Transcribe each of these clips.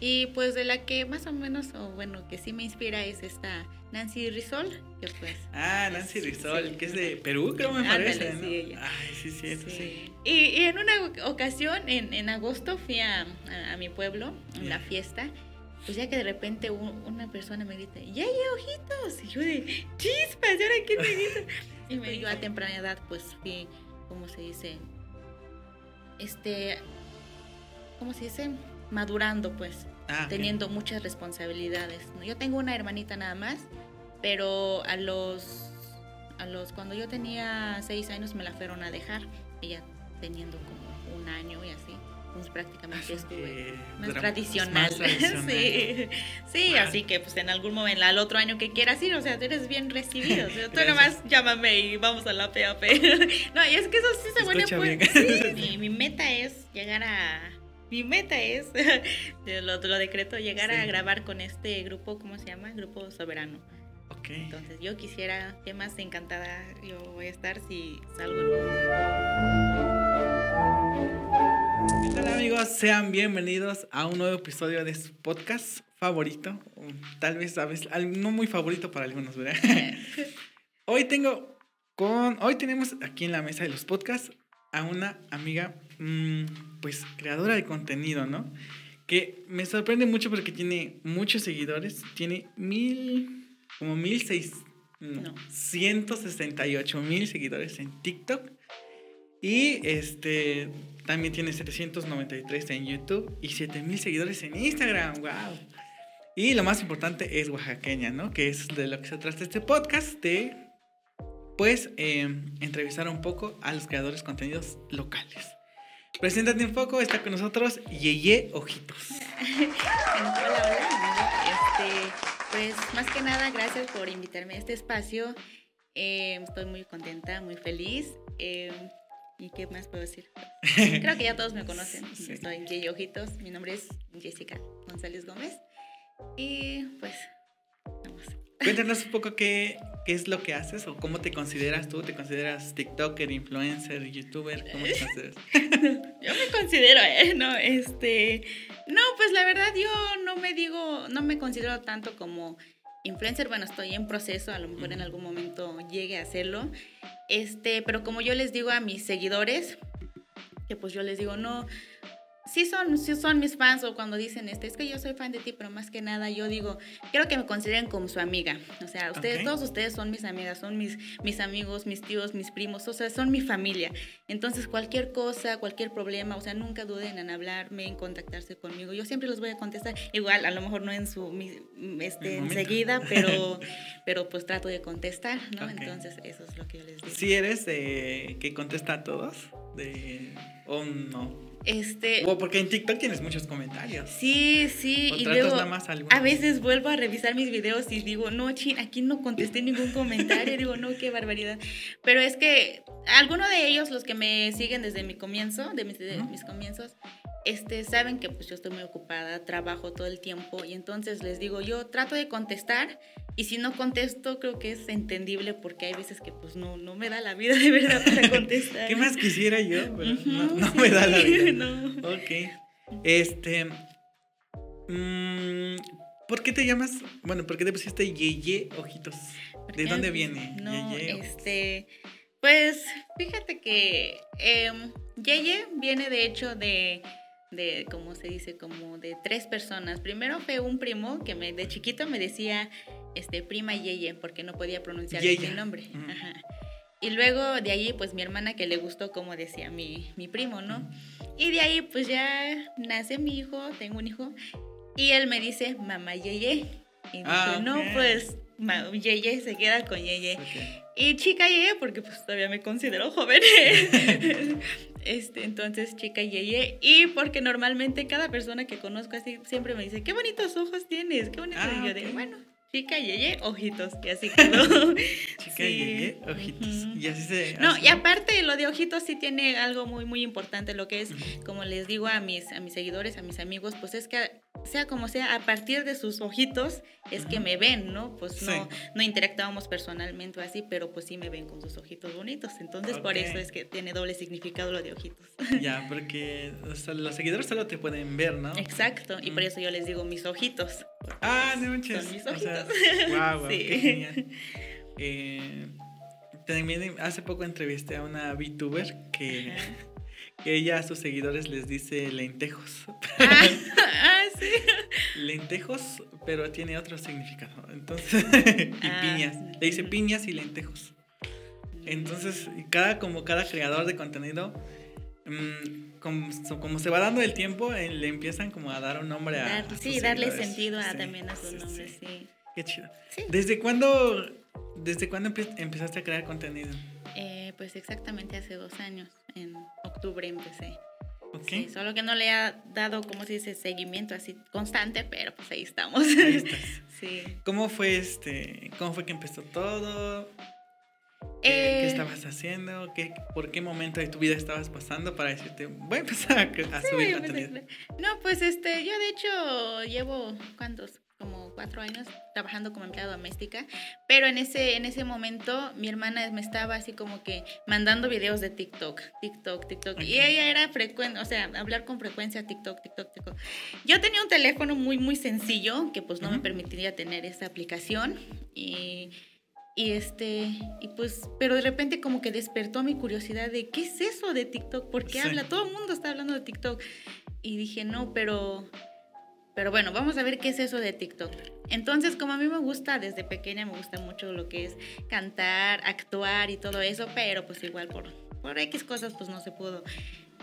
Y pues de la que más o menos, o bueno, que sí me inspira es esta Nancy Rizol, que pues... Ah, Nancy Rizol, que es de Perú, creo me parece, ¿no? sí, ella. Ay, sí, sí, sí. sí. Y, y, en una ocasión, en, en agosto, fui a, a, a mi pueblo, en la fiesta, pues ya que de repente un, una persona me grita, ¡Ya, ya, ojitos! Y yo de, ¡chispas! ¿Y ahora quién me grita? y me dijo a temprana edad, pues fui, ¿cómo se dice? Este, ¿cómo se dice? Madurando, pues, Ah, teniendo muchas responsabilidades. Yo tengo una hermanita nada más, pero a los, a los, cuando yo tenía seis años me la fueron a dejar, ella teniendo como un año y así. Entonces prácticamente Así estuve que más tradicional. más tradicional. sí, sí Wow. así que pues en algún momento, al otro año que quieras ir, o sea, eres bien recibido. O sea, tú nomás llámame y vamos a la PAP. no, y es que eso sí se Escucha pues. bien. sí, mi, mi meta es llegar a. Mi meta es, lo, lo decreto, llegar a grabar con este grupo, ¿cómo se llama? Grupo Soberano. Ok. Entonces yo quisiera, qué más encantada yo voy a estar si salgo. ¿Qué tal amigos? Sean bienvenidos a un nuevo episodio de su podcast favorito. o Tal vez, sabes, no muy favorito para algunos, ¿verdad? hoy tengo con, hoy tenemos aquí en la mesa de los podcasts a una amiga, mmm, pues creadora de contenido, ¿no? Que me sorprende mucho porque tiene muchos seguidores, tiene mil, como mil seis, no, No. 168 mil seguidores en TikTok. Y este también tiene 793 en YouTube y 7000 seguidores en Instagram. ¡Wow! Y lo más importante es oaxaqueña, ¿no? Que es de lo que se trata este podcast, de pues eh, entrevistar un poco a los creadores de contenidos locales. Preséntate un poco, está con nosotros Yeye Ojitos. Hola, hola. Este, pues más que nada, gracias por invitarme a este espacio. Eh, estoy muy contenta, muy feliz. Eh, ¿Y qué más puedo decir? Creo que ya todos me conocen. Sí. En Yeye Ojitos. Mi nombre es Jessica González Gómez. Y pues, vamos. Cuéntanos un poco qué, qué es lo que haces o cómo te consideras tú. ¿Te consideras TikToker, influencer, youtuber? ¿Cómo te consideras? Yo me considero, ¿eh? No, este. No, pues la verdad yo no me digo, no me considero tanto como influencer. Bueno, estoy en proceso, a lo mejor en algún momento llegue a hacerlo. Este, pero como yo les digo a mis seguidores, que pues yo les digo, no. Sí son, sí son mis fans o cuando dicen, este, es que yo soy fan de ti, pero más que nada yo digo, quiero que me consideren como su amiga. O sea, ustedes, todos ustedes son mis amigas, son mis, mis amigos, mis tíos, mis primos, o sea, son mi familia. Entonces, cualquier cosa, cualquier problema, o sea, nunca duden en hablarme, en contactarse conmigo. Yo siempre los voy a contestar. Igual, a lo mejor no en su este, enseguida, pero, pero pues trato de contestar, ¿no? Entonces, eso es lo que yo les digo. Si eres de que contesta a todos, de o no. Este, O porque en TikTok tienes muchos comentarios. sí, sí, O y luego a veces vuelvo a revisar mis videos y digo, no, chin, aquí no contesté ningún comentario, digo, no, qué barbaridad. Pero es que algunos de ellos, los que me siguen desde mi comienzo, de mis, de mis comienzos, este, saben que pues yo estoy muy ocupada, trabajo todo el tiempo y entonces les digo, yo trato de contestar y si no contesto creo que es entendible porque hay veces que pues no, no me da la vida de verdad para contestar. ¿Qué más quisiera yo? Pero no no sí, me da la vida. no. Ok. Este. mm, ¿Por qué te llamas? Bueno, ¿por qué te pusiste Yeye Ojitos? ¿Por ¿De dónde viene? No, Yeye este, pues fíjate que em, Yeye viene de hecho de, de, ¿cómo se dice? Como de tres personas. Primero fue un primo que me, de chiquito me decía, este, prima Yeye, porque no podía pronunciar mi nombre. Ujú. Ajá. Y luego de ahí, pues mi hermana que le gustó como decía mi, mi primo, ¿no? Y de ahí, pues ya nace mi hijo, tengo un hijo, y él me dice, mamá Yeye. Y dije, Ah, no, ok. pues ma- Yeye se queda con Yeye. Ok. Y chica Yeye, porque pues todavía me considero joven. este, entonces, chica Yeye. Y porque normalmente cada persona que conozco así siempre me dice, qué bonitos ojos tienes, qué bonitos. Ah, y yo digo, ok. bueno, chica Yeye, ojitos. Y así quedó. Chica Sí. Yeye Ojitos. Y así se. No, y aparte lo de ojitos sí tiene algo muy muy importante, lo que es, como les digo a mis a mis seguidores, a mis amigos, pues es que sea como sea, a partir de sus ojitos es que me ven, ¿no? Pues no, no interactuábamos personalmente o así, pero pues sí me ven con sus ojitos bonitos. Entonces por eso es que tiene doble significado lo de ojitos. Ya, porque los seguidores solo te pueden ver, ¿no? Exacto, y por eso yo les digo mis ojitos. Ah, no manches. Son mis ojitos. wow, qué genial. Eh, también hace poco entrevisté a una VTuber que ella a sus seguidores les dice lentejos. Ah, ah, sí. Lentejos, pero tiene otro significado. Entonces, y ah, piñas. Le dice piñas y lentejos. Entonces, cada, como cada creador de contenido, mm, como, se va dando el tiempo, eh, le empiezan como a dar un nombre a. sí, darle sentido a, también a sus nombres, sí. Qué chido. ¿Desde cuándo, desde cuándo empezaste a crear contenido? Eh, pues exactamente hace dos años en octubre empecé. Okay. solo que no le ha dado, como se dice, seguimiento así constante, pero pues ahí estamos. Ahí estás. sí. ¿Cómo fue este, cómo fue que empezó todo? ¿Qué, eh, estabas haciendo? ¿Qué, ¿Por qué momento de tu vida estabas pasando para decirte, voy a empezar a, subir contenido? No, pues este, yo de hecho llevo, ¿cuántos? Como cuatro años trabajando como empleada doméstica, pero en ese, en ese momento mi hermana me estaba así como que mandando videos de TikTok, TikTok, TikTok, y ella era frecuente, o sea, hablar con frecuencia TikTok, TikTok, TikTok. Yo tenía un teléfono muy, muy sencillo que pues no me permitiría tener esa aplicación y... Y este, y pues, pero de repente como que despertó mi curiosidad de qué es eso de TikTok, ¿por qué habla? Todo el mundo está hablando de TikTok. Y dije, no, pero pero bueno, vamos a ver qué es eso de TikTok. Entonces, como a mí me gusta, desde pequeña me gusta mucho lo que es cantar, actuar y todo eso, pero pues igual por, por X cosas pues no se pudo.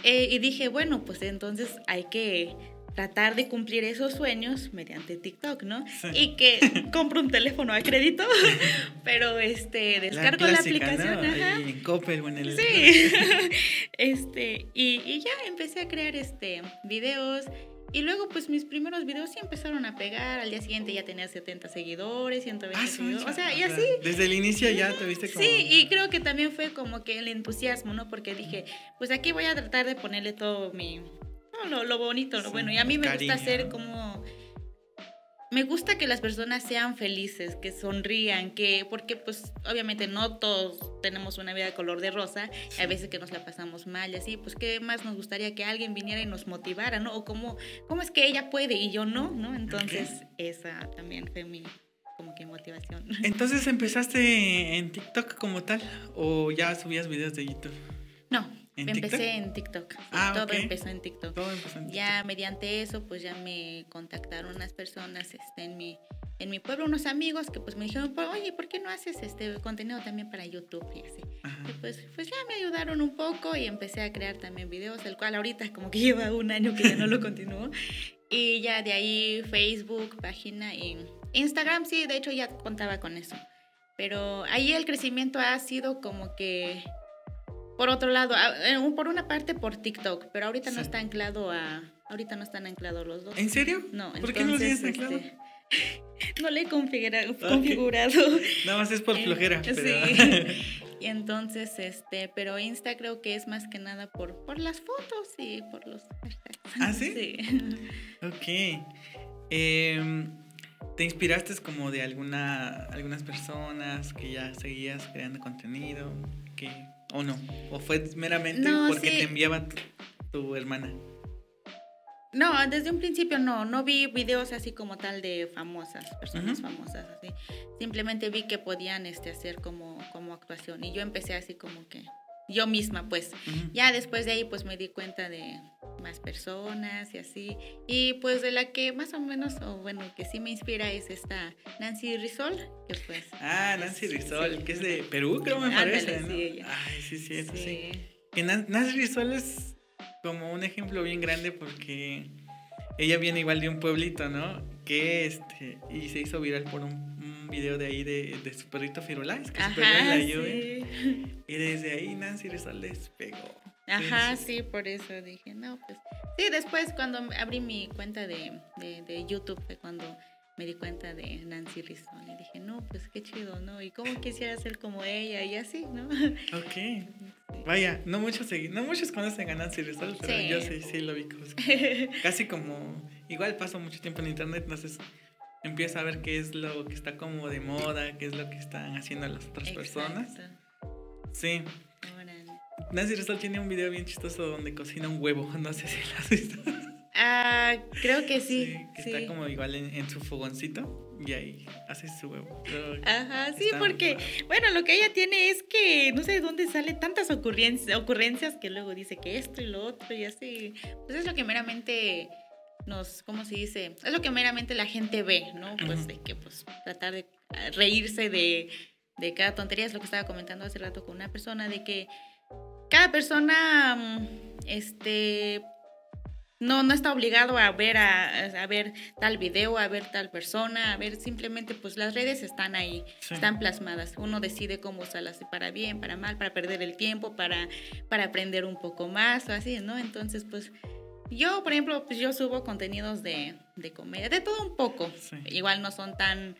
Eh, y dije, bueno, pues entonces hay que tratar de cumplir esos sueños mediante TikTok, ¿no? Y que compro un teléfono a crédito, pero este descargo la, aplicación, en Coppel o en el Sí. este, y, y, ya empecé a crear este videos y luego, pues mis primeros videos sí empezaron a pegar. Al día siguiente ya tenía 70 seguidores, 120 ah, seguidores. O sea, y así. Desde el inicio ya te viste como. Sí, y creo que también fue como que el entusiasmo, ¿no? Porque dije, pues aquí voy a tratar de ponerle todo mi. lo, lo, bonito, lo bueno. Y a mí me gusta hacer como me gusta que las personas sean felices, que sonrían, que porque pues obviamente no todos tenemos una vida de color de rosa, a veces que nos la pasamos mal y así, pues qué más nos gustaría que alguien viniera y nos motivara, ¿no? O cómo, cómo es que ella puede y yo no, ¿no? Entonces esa también fue mi como que motivación. Entonces empezaste en TikTok como tal o ya subías videos de YouTube? No, Empecé en TikTok. Ah, todo empezó en TikTok. Todo empezó en TikTok. Ya mediante eso, pues ya me contactaron unas personas este, en, mi, en mi pueblo, unos amigos que pues me dijeron, pues, oye, ¿por qué no haces este contenido también para YouTube? Y así. Y pues, pues ya me ayudaron un poco y empecé a crear también videos, el cual ahorita como que lleva un año que ya no lo continúo. Y ya de ahí Facebook, página y Instagram, sí, de hecho ya contaba con eso. Pero ahí el crecimiento ha sido como que por otro lado, eh, por una parte por TikTok, pero ahorita no está anclado a. Ahorita no están anclados los dos. ¿En serio? No, ¿Por qué no lo tienes anclado? Este, no le he configurado. Nada más es por eh, flojera. Sí. y entonces, este, pero Insta creo que es más que nada por, por las fotos y por los ¿Ah, sí? Sí. ok. Em, ¿Te inspiraste como de alguna, algunas personas que ya seguías creando contenido? Que ¿O no? ¿O fue meramente porque te enviaba tu, hermana? No, desde un principio no, no vi videos así como tal de famosas, personas famosas, así. Simplemente vi que podían este, hacer como, como actuación y yo empecé así como que yo misma, pues. Ya después de ahí, pues me di cuenta de más personas y así. Y pues de la que más o menos, o bueno, que sí me inspira es esta Nancy Rizol, que pues... Ah, Nancy Rizol, que es de Perú, creo me parece, ¿no? Sí, Ay, sí, sí, sí. sí. Que Nancy Rizol es como un ejemplo bien grande porque ella viene igual de un pueblito, ¿no? Que este, y se hizo viral por un, video de ahí de, de su perrito Firulais, que se perdió en la lluvia. Y desde ahí Nancy Rizal despegó. Ajá, sí, por eso dije, no, pues. Sí, después cuando abrí mi cuenta de, de, de YouTube fue cuando me di cuenta de Nancy Rizón y dije, no, pues qué chido, ¿no? Y cómo quisiera ser como ella y así, ¿no? Ok. Vaya, no muchos, no muchos conocen a Nancy Rizón, pero yo sí, sí lo vi. Casi como, igual paso mucho tiempo en internet, entonces empiezo a ver qué es lo que está como de moda, qué es lo que están haciendo las otras personas. Sí. Nancy Rizal tiene un video bien chistoso donde cocina un huevo, no sé si lo has visto. Ah, creo que sí. que está como igual en, su fogoncito y ahí hace su huevo. Ajá, sí, porque, bueno, lo que ella tiene es que no sé de dónde sale tantas ocurrencias, ocurrencias que luego dice que esto y lo otro y así. Pues es lo que meramente nos, ¿cómo se dice? Es lo que meramente la gente ve, ¿no? Pues de que, pues, tratar de reírse de, de cada tontería, es lo que estaba comentando hace rato con una persona, de que cada persona, mm, este no, no está obligado a ver, a, ver tal video, a ver tal persona, a ver simplemente pues las redes están ahí, están plasmadas. Uno decide cómo usarlas para bien, para mal, para perder el tiempo, para, para aprender un poco más o así, ¿no? Entonces pues yo, por ejemplo, pues yo subo contenidos de, de comedia, de todo un poco. Igual no son tan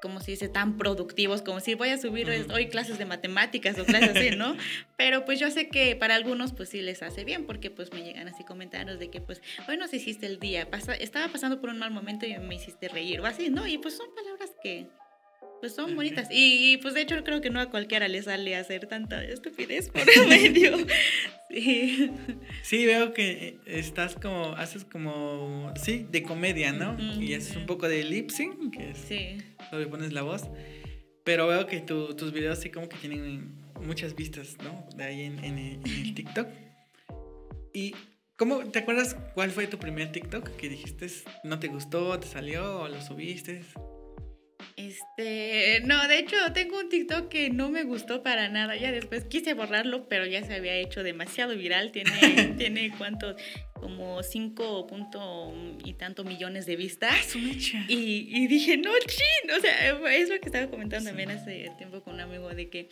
como se dice, tan productivos, como si voy a subir hoy clases de matemáticas o clases así, ¿no? Pero pues yo sé que para algunos pues sí les hace bien, porque pues me llegan así comentarios de que pues hoy nos hiciste el día, pasa, estaba pasando por un mal momento y me hiciste reír o así, ¿no? Y pues son palabras que pues son bonitas. Y, pues de hecho creo que no a cualquiera le sale hacer tanta estupidez por medio. sí. Sí, veo que estás como, haces como, sí, de comedia, ¿no? y es un poco de lip sync, que es sí. donde pones la voz. Pero veo que tus videos sí como que tienen muchas vistas, ¿no? De ahí en, en, el TikTok. Y ¿Cómo, ¿Te acuerdas cuál fue tu primer TikTok que dijiste no te gustó, te salió o lo subiste? Este, no, de hecho tengo un TikTok que no me gustó para nada. Ya después quise borrarlo, pero ya se había hecho demasiado viral. Tiene, tiene cuántos, como cinco punto y tanto millones de vistas. Ah, y, y dije, no, chin. O sea, es lo que estaba comentando también hace tiempo con un amigo de que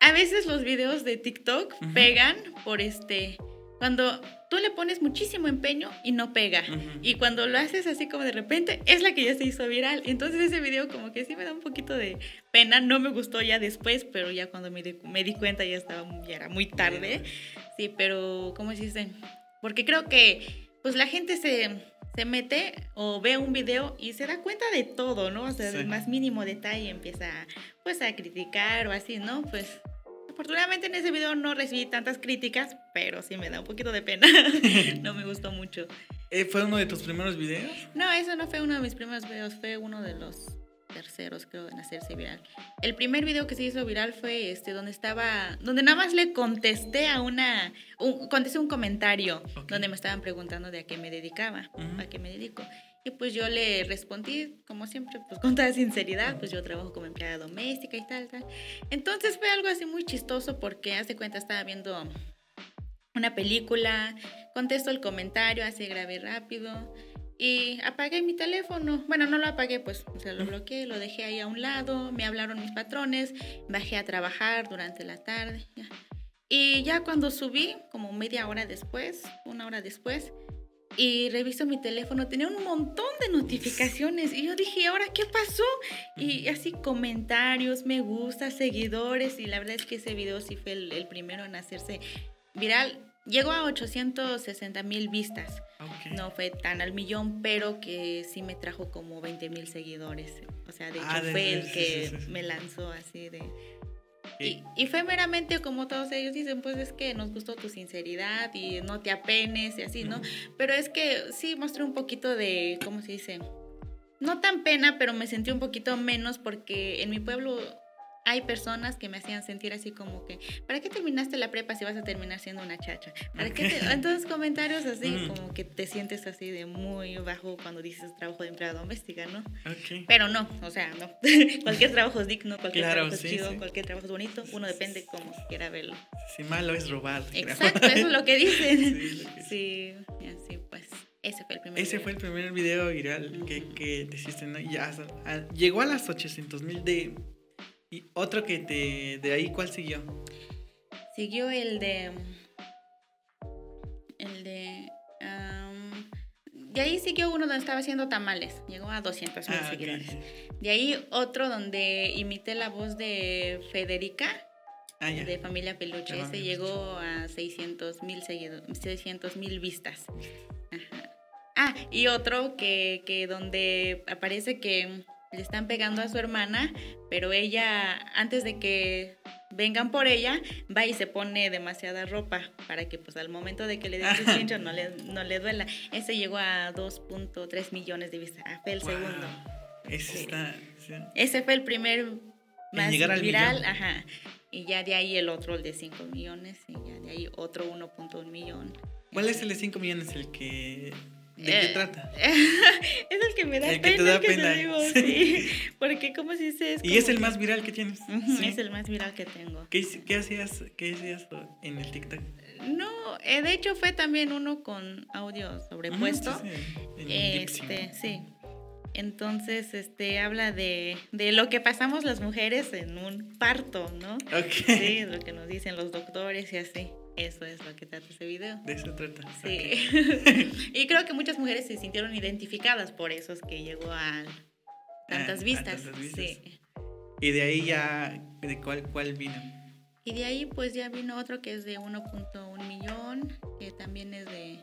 a veces los videos de TikTok pegan por este cuando tú le pones muchísimo empeño y no pega. Y cuando lo haces así como de repente, es la que ya se hizo viral. Entonces ese video como que sí me da un poquito de pena. No me gustó ya después, pero ya cuando me di, me di cuenta ya, estaba, ya era muy tarde. Sí, pero ¿cómo se dice? Porque creo que pues la gente se, se mete o ve un video y se da cuenta de todo, ¿no? O sea, del más mínimo detalle empieza pues a criticar o así, ¿no? Pues afortunadamente en ese video no recibí tantas críticas, pero sí me da un poquito de pena. no me gustó mucho. Eh, ¿Fue uno de tus primeros videos? No, eso no fue uno de mis primeros videos, fue uno de los terceros, creo, en hacerse viral. El primer video que se hizo viral fue este, donde estaba, donde nada más le contesté a una, un, contesté un comentario donde me estaban preguntando de a qué me dedicaba, a qué me dedico. Y pues yo le respondí, como siempre, pues con toda sinceridad, pues yo trabajo como empleada doméstica y tal, tal. Entonces fue algo así muy chistoso porque hace cuenta estaba viendo una película, contesto el comentario, así grabé rápido y apagué mi teléfono. Bueno, no lo apagué, pues o sea, lo bloqueé, lo dejé ahí a un lado, me hablaron mis patrones, bajé a trabajar durante la tarde. Y ya cuando subí, como media hora después, una hora después, y reviso mi teléfono, tenía un montón de notificaciones y yo dije, ¿ahora qué pasó? Y así comentarios, me gusta, seguidores y la verdad es que ese video sí fue el, primero en hacerse viral. Llegó a 860 mil vistas. No fue tan al millón, pero que sí me trajo como 20 mil seguidores. O sea, de ah, hecho fue el que me lanzó así de y, fue meramente como todos ellos dicen, pues es que nos gustó tu sinceridad y no te apenes y así, ¿no? Pero es que sí mostré un poquito de, ¿cómo se dice? No tan pena, pero me sentí un poquito menos porque en mi pueblo hay personas que me hacían sentir así como que, ¿para qué terminaste la prepa si vas a terminar siendo una chacha? ¿Para qué Entonces comentarios así, como que te sientes así de muy bajo cuando dices trabajo de empleada doméstica, ¿no? Pero no, o sea, no. cualquier trabajo es digno, cualquier trabajo es chido, cualquier trabajo es bonito, uno depende cómo quiera verlo. Si malo es robar. Exacto, eso es lo que dicen. sí, así pues. Ese fue el primer Ese fue el primer video viral que, que te hiciste, ¿no? Ya, llegó a las 800 mil de y otro que te. De ahí, ¿cuál siguió? Siguió el de. El de. De ahí siguió uno donde estaba haciendo tamales. Llegó a 200 mil Ah, seguidores. De ahí otro donde imité la voz de Federica Ah, ya. de Familia Peluche. Ese llegó a 600 mil seguidores, 600 mil vistas. Ajá. Ah, y otro que, que donde aparece que le están pegando a su hermana, pero ella, antes de que vengan por ella, va y se pone demasiada ropa para que pues al momento de que le den su chincho no le, no le duela. Ese llegó a 2.3 millones de vistas. Fue el Wow. segundo. Ese está. sí. Ese fue el primer más viral, millón. ajá. Y ya de ahí el otro, el de 5 millones, y ya de ahí otro 1.1 millón. ¿Cuál es el de 5 millones? El que. ¿De qué Eh, trata? es el que me da El que te pena da que te pena. digo, Sí. Porque como si se es Y es el más viral que tienes. Sí. Es el más viral que tengo. ¿Qué, qué hacías, ¿Qué hacías en el TikTok? No, eh, de hecho fue también uno con audio sobrepuesto. Ah, sí, sí. Este, sí. Entonces, este, habla de, de lo que pasamos las mujeres en un parto, ¿no? Ok. Sí, lo que nos dicen los doctores y así. Eso es lo que trata ese video. De eso trata. Sí. y creo que muchas mujeres se sintieron identificadas por eso es que llegó a tantas Ah, a vistas. tantas vistas. Sí. Y de ahí ya. ¿De cuál, cuál vino? Y de ahí pues ya vino otro que es de 1.1 millón, que también es de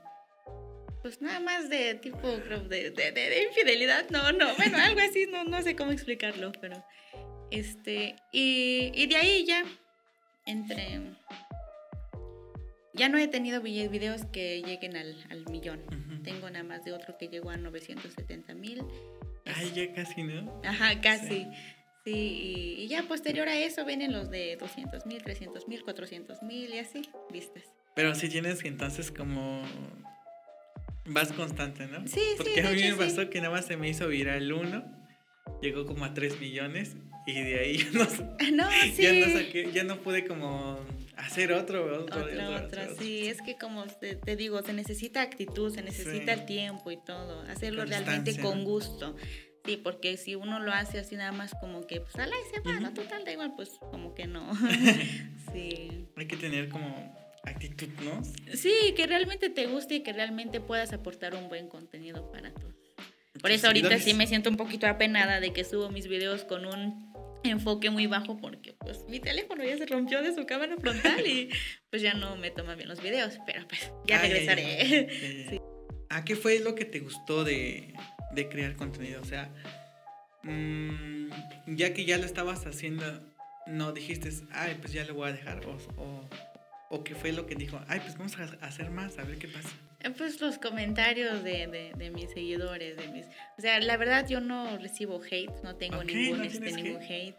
pues nada más de tipo de, de- de infidelidad, no, no, bueno, algo así, no, no sé cómo explicarlo, pero este, y, y de ahí ya entre ya no he tenido vi- videos que lleguen al, al millón. Tengo nada más de otro que llegó a 970 mil. Ay, ya casi, ¿no? Ajá, casi. Sí, y, y ya posterior a eso vienen los de 200 mil, 300 mil, 400 mil y así, vistas. Pero si tienes entonces como. Vas constante, ¿no? Sí, sí, Porque a mí hecho, me sí. pasó que nada más se me hizo viral uno. Llegó como a 3 millones. Y de ahí ya no, No, sí. ya no saqué, ya no pude como hacer otro, otro, otro, otro. sí, es que como te, te digo, se necesita actitud, se necesita Sí. el tiempo y todo, hacerlo realmente con ¿no? gusto. Sí, porque si uno lo hace así nada más como que, pues, ala y se va, no, Ujú. total, da igual, pues, como que no. sí. Hay que tener como actitud, ¿no? Sí, que realmente te guste y que realmente puedas aportar un buen contenido para todos. Por eso ahorita sí me siento un poquito apenada de que subo mis videos con un enfoque muy bajo porque pues mi teléfono ya se rompió de su cámara frontal y pues ya no me toma bien los videos, pero pues ya regresaré. Ya, ya, ya. ¿A qué fue lo que te gustó de, de crear contenido? O sea, mm, ya que ya lo estabas haciendo, no dijiste, ay, pues ya lo voy a dejar. O, o, o qué fue lo que dijo, ay, pues vamos a hacer más, a ver qué pasa. Pues los comentarios de, de, de mis seguidores, de mis... O sea, la verdad yo no recibo hate, no tengo ningún, no este, ningún hate.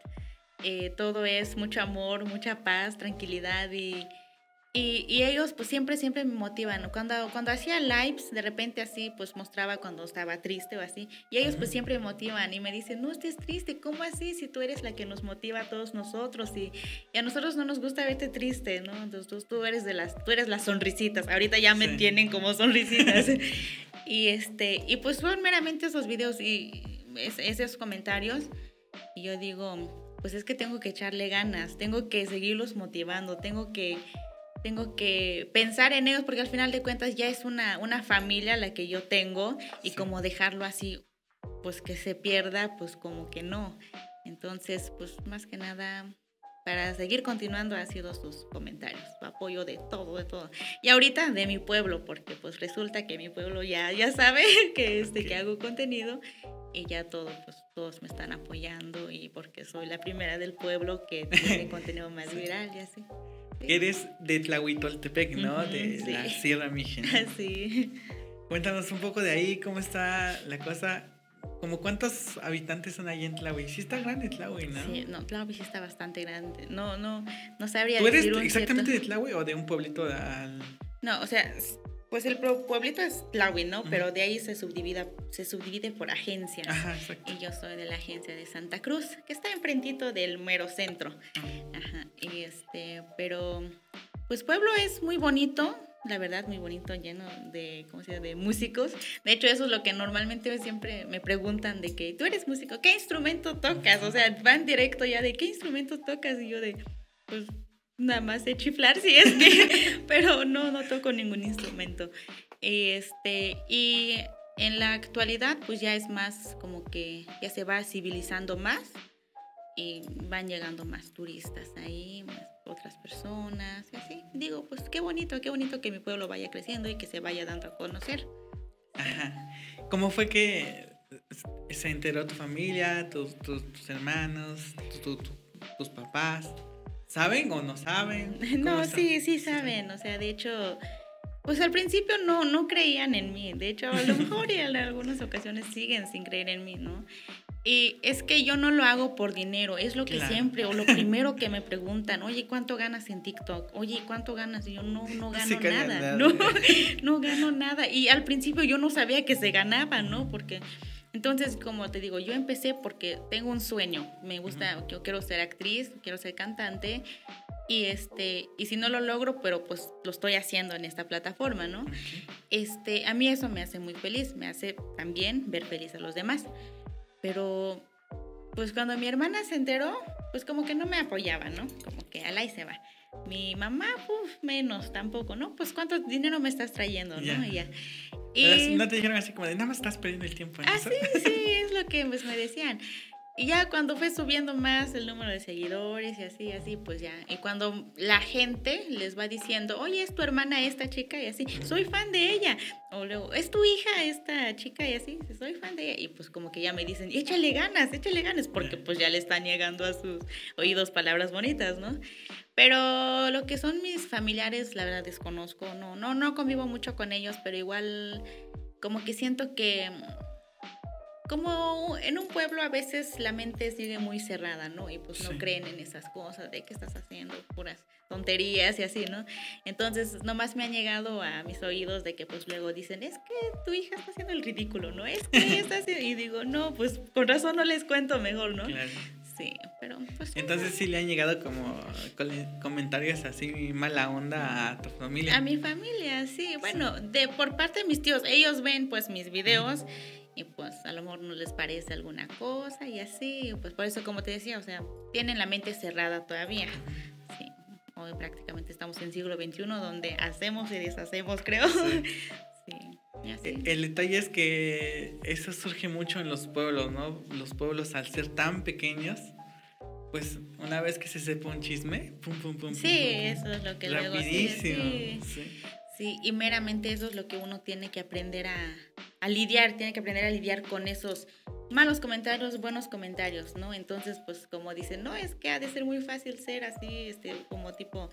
Eh, todo es mucho amor, mucha paz, tranquilidad y, y, y ellos pues siempre, siempre me motivan. Cuando, cuando hacía lives, de repente así pues mostraba cuando estaba triste o así. Y ellos pues siempre me motivan y me dicen, no estés triste, ¿cómo así? Si tú eres la que nos motiva a todos nosotros y, y a nosotros no nos gusta verte triste, ¿no? Entonces tú, tú eres de las, tú eres las sonrisitas. Ahorita ya me Sí. tienen como sonrisitas. y este, y pues son meramente esos videos y es- esos comentarios. Y yo digo, pues es que tengo que echarle ganas, tengo que seguirlos motivando, tengo que, tengo que pensar en ellos porque al final de cuentas ya es una, una familia la que yo tengo y Sí. como dejarlo así, pues que se pierda, pues como que no. Entonces, pues más que nada, para seguir continuando ha sido sus comentarios, su apoyo de todo, de todo. Y ahorita de mi pueblo, porque pues resulta que mi pueblo ya, ya sabe que, este, Ok. que hago contenido y ya todo, pues todos me están apoyando y porque soy la primera del pueblo que tiene contenido más Sí. viral y así. Eres de Tlahuitoltepec, ¿no? De sí. la Sierra Mije. Sí. Cuéntanos un poco de ahí, cómo está la cosa. Como cuántos habitantes son ahí en Tlahui. Sí está grande Tlahui, ¿no? Sí, no, Tlahui sí está bastante grande. No, no, no sabría ¿Tú eres decir un exactamente cierto- de Tlahui o de un pueblito al... No, o sea, pues el pueblito es Tlahui, ¿no? Pero de ahí se subdivide, se subdivide por agencias. Ajá, exacto. Y yo soy de la agencia de Santa Cruz, que está enfrentito del mero centro. Ajá. Y este, pero pues pueblo es muy bonito, la verdad, muy bonito, lleno de, ¿cómo se llama? De músicos. De hecho, eso es lo que normalmente siempre me preguntan de que, ¿tú eres músico? ¿Qué instrumento tocas? O sea, van directo ya de, ¿qué instrumento tocas? Y yo de, pues nada más sé chiflar si es que, pero no, no toco ningún instrumento. Este, y En la actualidad, pues ya es más como que ya se va civilizando más y van llegando más turistas ahí, más otras personas y así. Digo, pues qué bonito, qué bonito que mi pueblo vaya creciendo y que se vaya dando a conocer. Ajá. ¿Cómo fue que se enteró tu familia, tus, hermanos, tus papás? ¿Saben o no saben? No, sí, sí saben. O sea, de hecho, pues al principio no, no creían en mí. De hecho, a lo mejor y en algunas ocasiones siguen sin creer en mí, ¿no? Y es que yo no lo hago por dinero, es lo que siempre, o lo primero que me preguntan, oye, ¿cuánto ganas en TikTok? Oye, ¿cuánto ganas? Y yo no, no gano nada, no, no gano nada. Y al principio yo no sabía que se ganaba, ¿no? Porque entonces, como te digo, yo empecé porque tengo un sueño, me gusta, yo quiero ser actriz, quiero ser cantante, y este y si no lo logro pero pues lo estoy haciendo en esta plataforma no este a mí eso me hace muy feliz me hace también ver feliz a los demás. Pero pues cuando mi hermana se enteró pues como que no me apoyaba no como que al ahí se va mi mamá uf, menos tampoco no pues cuánto dinero me estás trayendo no y ya y no te dijeron así como de nada más estás perdiendo el tiempo en ah sí sí es lo que pues, me decían y ya cuando fue subiendo más el número de seguidores y así, así, pues ya. Y cuando la gente les va diciendo, oye, es tu hermana esta chica y así, soy fan de ella. O luego, es tu hija esta chica y así, soy fan de ella. Y pues como que ya me dicen, échale ganas, échale ganas, porque pues ya le están llegando a sus oídos palabras bonitas, ¿no? Pero lo que son mis familiares, la verdad desconozco, no, no, no convivo mucho con ellos, pero igual como que siento que como en un pueblo a veces la mente sigue muy cerrada, ¿no? Y pues no creen en esas cosas de que estás haciendo puras tonterías y así, ¿no? Entonces, nomás me han llegado a mis oídos de que pues luego dicen, es que tu hija está haciendo el ridículo, ¿no? Es que está haciendo... Y digo, no, pues con razón no les cuento mejor, ¿no? Claro. Sí, pero pues... Entonces sí le han llegado como comentarios así mala onda a tu familia. A mi familia, sí. Bueno, de por parte de mis tíos, ellos ven pues mis videos y pues a lo mejor no les parece alguna cosa y así, pues por eso como te decía, o sea, tienen la mente cerrada todavía. Sí, hoy prácticamente estamos en siglo XXI donde hacemos y deshacemos, creo. Sí. E, el detalle es que eso surge mucho en los pueblos, ¿no? Los pueblos al ser tan pequeños, pues una vez que se sepa un chisme, pum, pum, pum. Sí, eso es lo que Rapidísimo. Luego sí. sí. sí, y meramente eso es lo que uno tiene que aprender a, a lidiar, tiene que aprender a lidiar con esos malos comentarios, buenos comentarios, ¿no? Entonces, pues como dicen, no, es que ha de ser muy fácil ser así, este, como tipo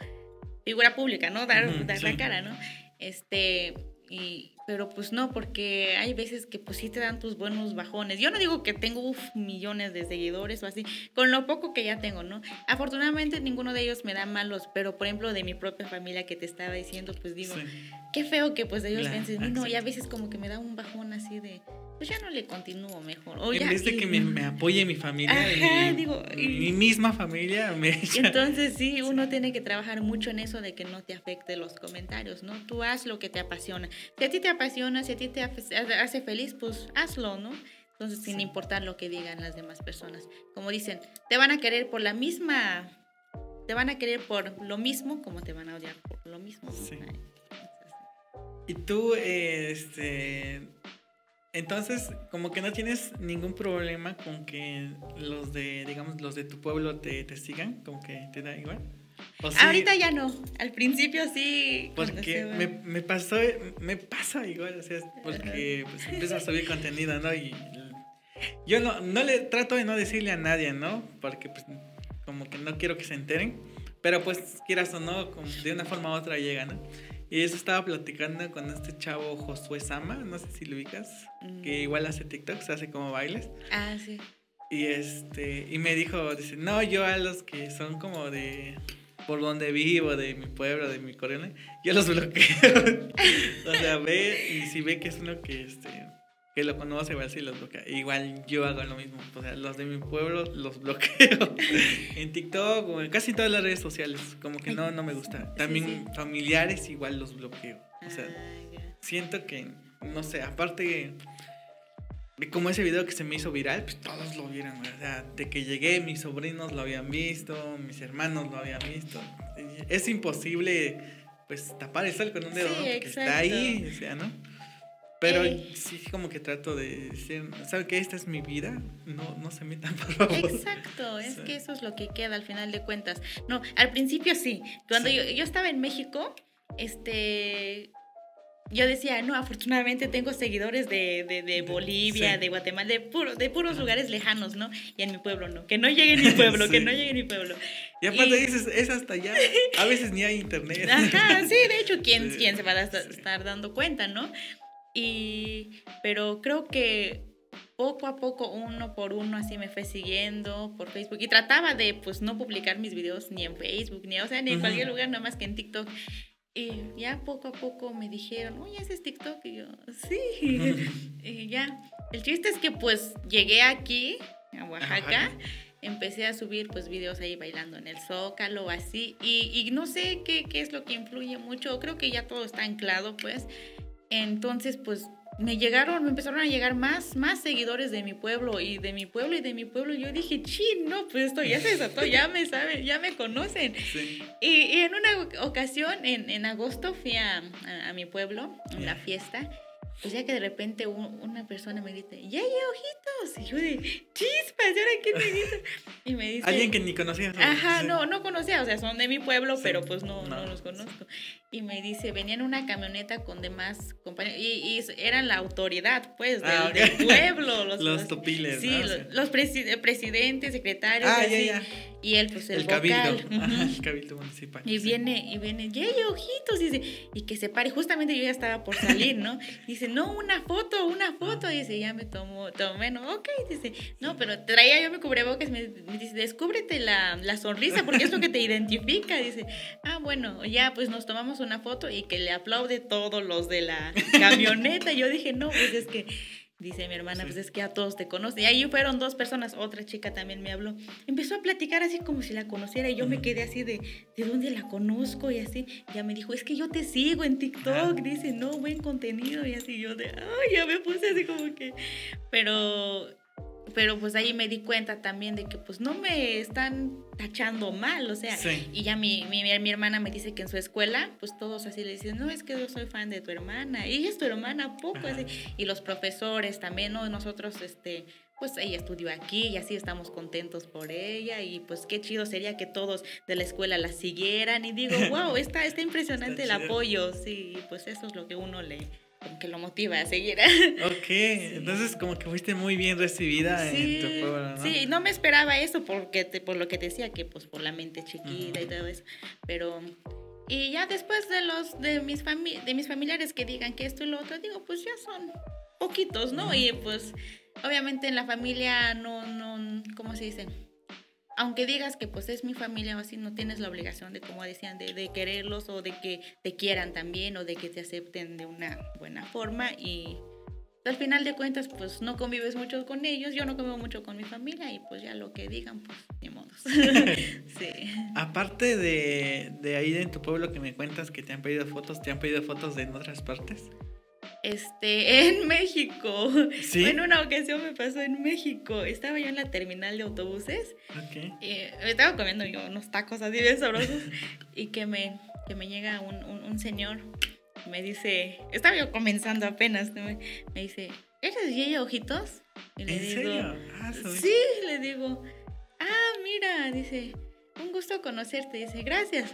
figura pública, ¿no? Dar, dar la cara, ¿no? Este, y, pero pues no, porque hay veces que pues sí te dan tus buenos bajones. Yo no digo que tengo millones de seguidores o así, con lo poco que ya tengo, ¿no? Afortunadamente ninguno de ellos me da malos, pero por ejemplo de mi propia familia que te estaba diciendo, pues digo, qué feo que pues ellos piensen, no, y a veces como que me da un bajón así de, pues ya no le continúo mejor. O en vez de que me, apoye mi familia, mi, digo, mi misma familia me Entonces sí, uno tiene que trabajar mucho en eso de que no te afecte los comentarios, ¿no? Tú haz lo que te apasiona. Si a ti te apasiona, si a ti te hace feliz, pues hazlo, ¿no? Entonces, sin importar lo que digan las demás personas. Como dicen, te van a querer por la misma, te van a querer por lo mismo como te van a odiar por lo mismo. Sí. y tú, este entonces, como que no tienes ningún problema con que los de, digamos, los de tu pueblo te, te sigan, como que te da igual. Ahorita ya no, al principio sí. Porque me, me, pasó, me pasa igual, o sea, porque pues empiezo a subir contenido, ¿no? Y yo no, no le trato de no decirle a nadie, ¿no? Porque pues como que no quiero que se enteren, pero pues quieras o no, de una forma u otra llega, ¿no? Y eso estaba platicando con este chavo Josué Sama, no sé si lo ubicas, que mm. igual hace TikToks, hace como bailes. Ah, sí. Y este, y me dijo, dice, no, yo a los que son como de por donde vivo, de mi pueblo, de mi corona, yo los bloqueo. o sea, ve, y si ve que es uno que este que lo conoce, igual sí los bloquea. Igual yo hago lo mismo. O sea, los de mi pueblo los bloqueo. en TikTok o en casi todas las redes sociales. Como que no, no me gusta. También familiares igual los bloqueo. O sea, ah, siento que, no sé, aparte de como ese video que se me hizo viral, pues todos lo vieron. O sea, de que llegué, mis sobrinos lo habían visto, mis hermanos lo habían visto. Es imposible, pues, tapar el sol con un dedo, ¿no? Porque está ahí, o sea, ¿no? Pero Eh. sí, como que trato de decir, ¿sabe que esta es mi vida? No, no se metan, por favor. Exacto, es Sí. que eso es lo que queda al final de cuentas. No, al principio sí. Cuando Sí. Yo, yo estaba en México, este, yo decía, no, afortunadamente tengo seguidores de, de, de Bolivia, Sí. de Guatemala, de, puro, de puros lugares lejanos, ¿no? Y en mi pueblo no, que no llegue mi pueblo, que no llegue mi pueblo. Y aparte Y- dices, es hasta allá. A veces ni hay internet. Ajá, sí, de hecho, ¿quién, quién se va a estar dando cuenta, no? Y, pero creo que poco a poco, uno por uno, así me fue siguiendo por Facebook. Y trataba de, pues, no publicar mis videos ni en Facebook, ni, o sea, ni en cualquier lugar, nada más que en TikTok. Y ya poco a poco me dijeron, oye, ¿ese es TikTok? Y yo, sí. y ya. El chiste es que, pues, llegué aquí, a Oaxaca. Oaxaca. Empecé a subir pues videos ahí bailando en el zócalo, así, y, y no sé qué, qué es lo que influye mucho, creo que ya todo está anclado pues, entonces pues me llegaron, me empezaron a llegar más, más seguidores de mi pueblo y de mi pueblo y de mi pueblo, yo dije, chin, no, pues esto ya se desató, ya me saben, ya me conocen, Sí. y, y en una ocasión, en, en agosto, fui a, a- a mi pueblo, en la fiesta. Pues ya que de repente un- una persona me grita, ¡Ya hay ojitos! Y yo de, ¡chispas! ¿Y ahora quién me grita? Y me dice... Alguien que ni conocías. Ajá, Sí. no, no conocía, o sea, son de mi pueblo, Sí. pero pues no, no, No. los conozco. Y me dice, venía en una camioneta con demás compañeros, y, y eran la autoridad, pues, del, Ah, del pueblo. Los, Los topiles, Sí, ¿no? los, Sí. los presi- presidentes, secretarios, Ah, así. ya, ya. Y él, pues, el, El, cabildo. vocal. Ajá, ujú. el cabildo municipal. Y sí. viene, y viene, hay ojitos, dice, y que se pare. Justamente yo ya estaba por salir, ¿no? Dice, no, una foto, una foto. Dice, ya me tomó, tomé, no, ok, dice, no, pero traía yo mi cubrebocas, me, me dice, descúbrete la, la sonrisa, porque es lo que te identifica. Dice, ah, bueno, ya, pues nos tomamos una foto y que le aplaude todos los de la camioneta. Y yo dije, no, pues es que. Dice mi hermana, Sí. pues es que a todos te conocen. Y ahí fueron dos personas, otra chica también me habló. Empezó a platicar así como si la conociera y yo me quedé así de, ¿de dónde la conozco? Y así, ya me dijo, es que yo te sigo en TikTok. Dice, no, buen contenido. Y así yo de, ay, ya me puse así como que. Pero, pero pues ahí me di cuenta también de que pues no me están tachando mal, o sea. Sí. Y ya mi, mi, mi hermana me dice que en su escuela, pues todos así le dicen, no, es que yo soy fan de tu hermana. Y ella es tu hermana, ¿a poco? Así. Y los profesores también, ¿no? Nosotros, este, pues ella estudió aquí y así estamos contentos por ella. Y pues qué chido sería que todos de la escuela la siguieran. Y digo, wow, está, está impresionante Está el apoyo. Sí, y pues eso es lo que uno le, que lo motiva a seguir. Ok, entonces como que fuiste muy bien recibida en tu pueblo, ¿no? sí, no me esperaba eso porque te- por lo que te decía que pues por la mente chiquita y todo eso, pero y ya después de los de mis fami- de mis familiares que digan que esto y lo otro, digo, pues ya son poquitos, ¿no? Y pues obviamente en la familia no no ¿cómo se dice? Aunque digas que pues es mi familia o así, no tienes la obligación de, como decían, de, quererlos o de que te quieran también o de que te acepten de una buena forma y al final de cuentas, pues no convives mucho con ellos, yo no convivo mucho con mi familia y pues ya lo que digan, pues ni modos. Aparte de, ahí en tu pueblo que me cuentas que te han pedido fotos, ¿te han pedido fotos de otras partes? Este, en México. ¿Sí? En una ocasión me pasó en México. Estaba yo en la terminal de autobuses Ok. y me estaba comiendo yo unos tacos así bien sabrosos y que me, que me llega un, un, un señor, me dice, estaba yo comenzando apenas, me, me dice, ¿eres Yeye Ojitos? Y le ¿En digo, serio? Ah, soy- Sí, le digo, ah, mira, dice, un gusto conocerte, dice, gracias.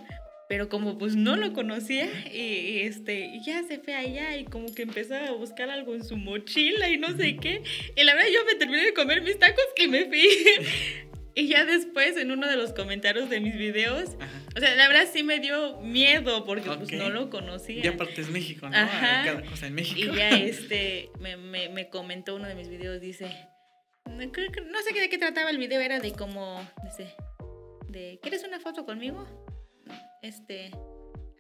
Pero como pues no lo conocía y, y, este, y ya se fue allá y como que empezó a buscar algo en su mochila y no sé qué. Y la verdad yo me terminé de comer mis tacos que me fui. y ya después en uno de los comentarios de mis videos, Ajá. o sea, la verdad sí me dio miedo porque Ok. pues no lo conocía. Y aparte es México, ¿no? Ajá. Cada cosa en México. Y ya este, me, me, me comentó uno de mis videos, dice, no, creo que- no sé de qué trataba el video, era de como, dice, de, ¿quieres una foto conmigo? Este,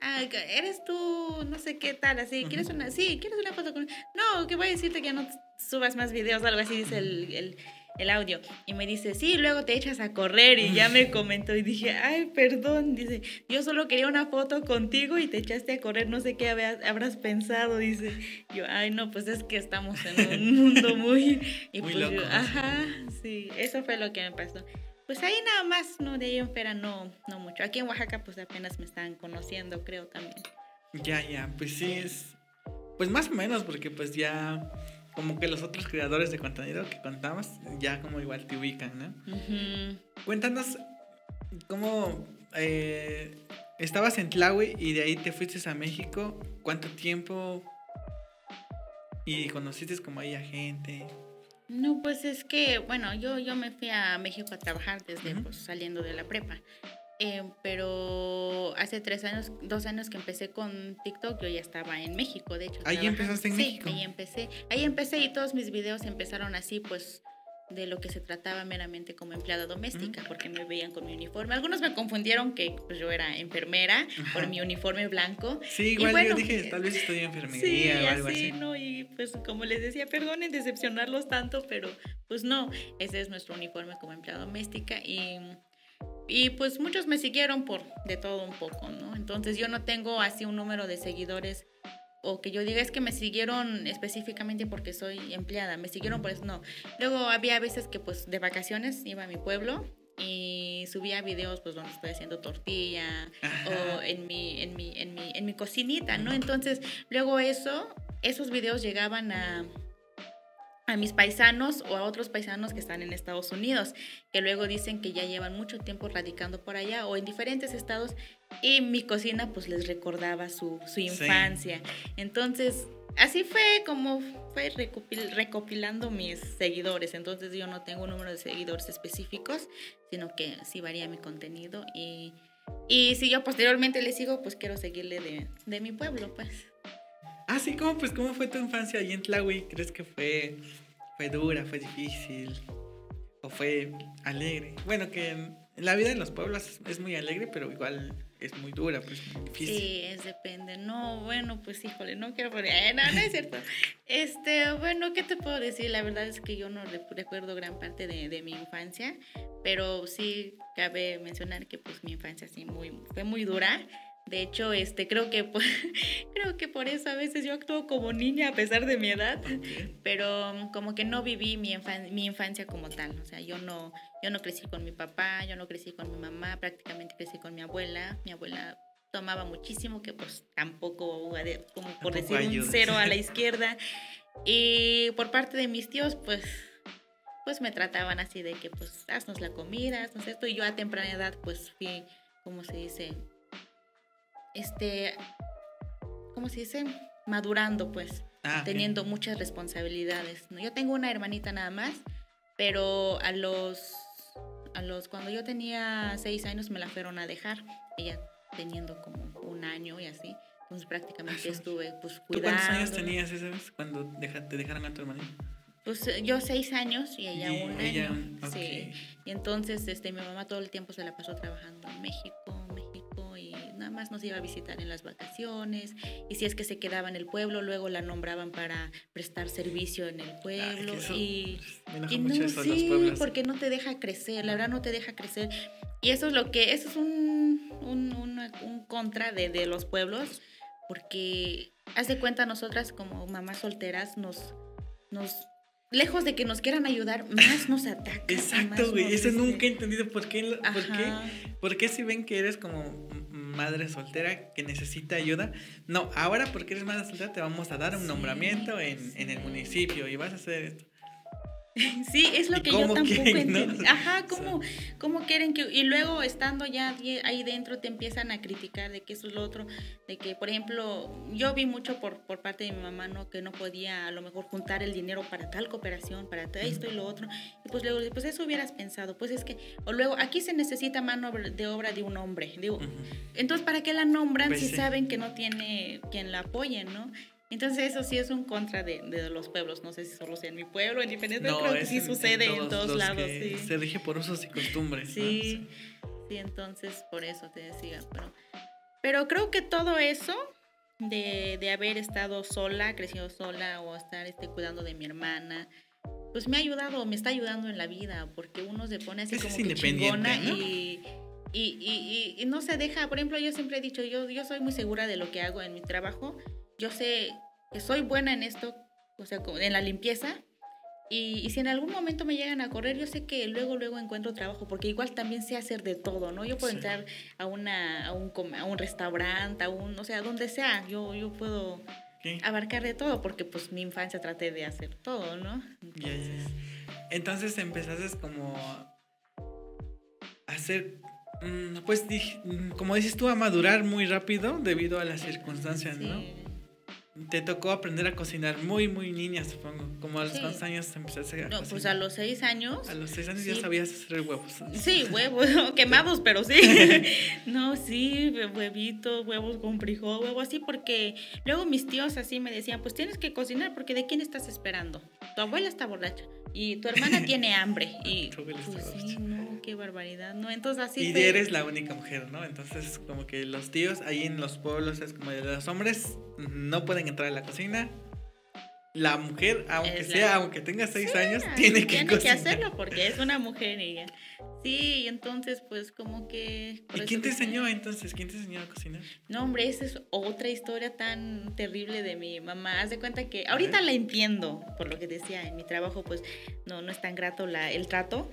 ah, eres tú, no sé qué tal, así, ¿quieres una, sí, ¿quieres una foto conmigo? No, que voy a decirte que ya no subas más videos, algo así dice el, el, el audio. Y me dice, sí, luego te echas a correr y ya me comentó y dije, ay, perdón, dice, yo solo quería una foto contigo y te echaste a correr, no sé qué habrás pensado, dice. Yo, ay, no, pues es que estamos en un mundo muy... Y Muy pues yo, loco, ¿no? ajá, sí, eso fue lo que me pasó. Pues ahí nada más, no, de ahí en fuera no, no mucho. Aquí en Oaxaca pues apenas me están conociendo, creo también. Ya, ya, pues sí es. Pues más o menos, porque pues ya como que los otros creadores de contenido que contamos ya como igual te ubican, ¿no? Cuéntanos cómo eh, estabas en Tlahui y de ahí te fuiste a México. ¿Cuánto tiempo? Y conociste como ahí a gente. No, pues es que, bueno, yo, yo me fui a México a trabajar desde pues, saliendo de la prepa. Eh, pero hace tres años, dos años que empecé con TikTok, yo ya estaba en México, de hecho. Ahí empezaste en México. Sí, ahí empecé. Ahí empecé y todos mis videos empezaron así, pues de lo que se trataba meramente como empleada doméstica, porque me veían con mi uniforme. Algunos me confundieron que pues, yo era enfermera por mi uniforme blanco. Sí, igual yo dije, tal vez estoy enfermería sí, o algo así. ¿no? Y pues como les decía, perdonen decepcionarlos tanto, pero pues no, ese es nuestro uniforme como empleada doméstica y... Y pues muchos me siguieron por de todo un poco, ¿no? Entonces yo no tengo así un número de seguidores o que yo diga es que me siguieron específicamente porque soy empleada, me siguieron por eso, no. Luego había veces que pues de vacaciones iba a mi pueblo y subía videos pues donde estoy haciendo tortilla o en mi, en mi, en mi, en mi cocinita, ¿no? Entonces luego eso, esos videos llegaban a a mis paisanos o a otros paisanos que están en Estados Unidos, que luego dicen que ya llevan mucho tiempo radicando por allá o en diferentes estados y mi cocina pues les recordaba su, su infancia. Entonces, así fue como fue recopilando mis seguidores. Entonces yo no tengo un número de seguidores específicos, sino que sí varía mi contenido y, y si yo posteriormente le sigo, pues quiero seguirle de, de mi pueblo, pues. Ah, sí, ¿cómo, pues, ¿cómo fue tu infancia ahí en Tlahui? ¿Crees que fue, fue dura, fue difícil? ¿O fue alegre? Bueno, que la vida en los pueblos es muy alegre, pero igual es muy dura, pues difícil. Sí, es depende. No, bueno, pues híjole, no quiero poner. Eh, no, no es cierto. Este, bueno, ¿qué te puedo decir? La verdad es que yo no recuerdo gran parte de, de mi infancia, pero sí cabe mencionar que pues mi infancia sí muy, fue muy dura. De hecho, este, creo que por, creo que por eso a veces yo actúo como niña a pesar de mi edad, pero mm, como que no viví mi, mi infancia como tal. O sea, yo no, yo no crecí con mi papá, yo no crecí con mi mamá, prácticamente crecí con mi abuela. Mi abuela tomaba muchísimo, que pues tampoco, como por decir un cero a la izquierda. Y por parte de mis tíos, pues pues me trataban así de que pues haznos la comida, haznos esto. Y yo a temprana edad pues fui, como se dice, este, ¿cómo se dice? Madurando, pues, ah, teniendo muchas responsabilidades. Yo tengo una hermanita nada más, pero a los, a los, cuando yo tenía seis años me la fueron a dejar, ella teniendo como un año y así. Entonces prácticamente estuve pues cuidando. ¿Tú cuántos años tenías esa vez cuando te dejaron a tu hermanita? Pues eh, yo seis años y ella un año. Sí. Y entonces este, mi mamá todo el tiempo se la pasó trabajando en México, nada más nos iba a visitar en las vacaciones y si es que se quedaba en el pueblo, luego la nombraban para prestar servicio en el pueblo y, no, sí, porque no te deja crecer, la verdad no te deja crecer y eso es lo que, eso es un, un, un, contra de, de los pueblos porque hace cuenta nosotras como mamás solteras nos, nos lejos de que nos quieran ayudar, más nos atacan. Exacto, güey. Eso nunca he entendido por qué, por qué, por qué si ven que eres como madre soltera que necesita ayuda. No, ahora porque eres madre soltera te vamos a dar un nombramiento en, en, el municipio y vas a hacer esto. Sí, es lo que yo tampoco entiendo. Ajá, ¿cómo, ¿cómo, quieren que.? Y luego estando ya ahí dentro te empiezan a criticar de que eso es lo otro. De que, por ejemplo, yo vi mucho por, por parte de mi mamá, ¿no? Que no podía a lo mejor juntar el dinero para tal cooperación, para esto y lo otro. Y pues luego, pues eso hubieras pensado. Pues es que. O luego, aquí se necesita mano de obra de un hombre. Digo, entonces, ¿para qué la nombran pues si saben que no tiene quien la apoye, ¿no? Entonces eso sí es un contra de, de, los pueblos. No sé si solo sea en mi pueblo, en Independiente, creo que sí sucede en todos, lados. Sí. Se rige por usos y costumbres. Sí, sí, entonces por eso te decía. Pero, pero creo que todo eso de, de, haber estado sola, crecido sola o estar este, cuidando de mi hermana, pues me ha ayudado, me está ayudando en la vida, porque uno se pone así como que chingona y... Y, y, y, no se deja, por ejemplo, yo siempre he dicho, yo, yo soy muy segura de lo que hago en mi trabajo, yo sé que soy buena en esto, o sea, en la limpieza. Y, si en algún momento me llegan a correr, yo sé que luego, luego encuentro trabajo, porque igual también sé hacer de todo, ¿no? Yo puedo entrar a, una, a, un, a un restaurante, a un, o sea, donde sea, yo, yo puedo abarcar de todo, porque pues mi infancia traté de hacer todo, ¿no? Entonces, Entonces empezaste como a hacer, mm, pues mm, como dices tú, a madurar muy rápido debido a las circunstancias, ¿no? Te tocó aprender a cocinar muy, muy niña, supongo. Como a los cuántos años empezaste a No, pues a los seis años. A los seis años ya sabías hacer huevos. Sí, huevos, quemados, pero sí. no, sí, huevitos, huevos con frijol, huevo así, porque luego mis tíos así me decían, pues tienes que cocinar, porque ¿de quién estás esperando? Tu abuela está borracha y tu hermana tiene hambre. Y pues sí, no, qué barbaridad, ¿no? Entonces así. Y eres la única mujer, ¿no? Entonces, como que los tíos ahí en los pueblos es como de los hombres no pueden entrar a la cocina. La mujer, aunque sea, aunque tenga seis años, tiene que Tiene que hacerlo porque es una mujer ella. Sí, entonces pues como que... ¿Y quién te enseñó entonces? ¿Quién te enseñó a cocinar? No, hombre, esa es otra historia tan terrible de mi mamá. Haz de cuenta que ahorita la entiendo, por lo que decía, en mi trabajo pues no, no es tan grato la, el trato.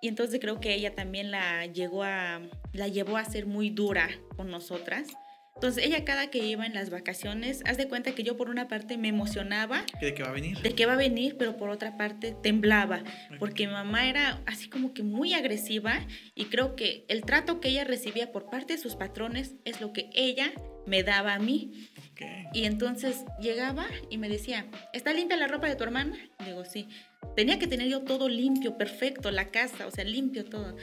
Y entonces creo que ella también la, llegó a, la llevó a ser muy dura con nosotras entonces ella cada que iba en las vacaciones, haz de cuenta que yo por una parte me emocionaba. ¿De qué va a venir? De qué va a venir, pero por otra parte temblaba, porque mi mamá era así como que muy agresiva y creo que el trato que ella recibía por parte de sus patrones es lo que ella me daba a mí. Y entonces llegaba y me decía, ¿está limpia la ropa de tu hermana? Digo, sí. Tenía que tener yo todo limpio, perfecto, la casa, o sea, limpio todo.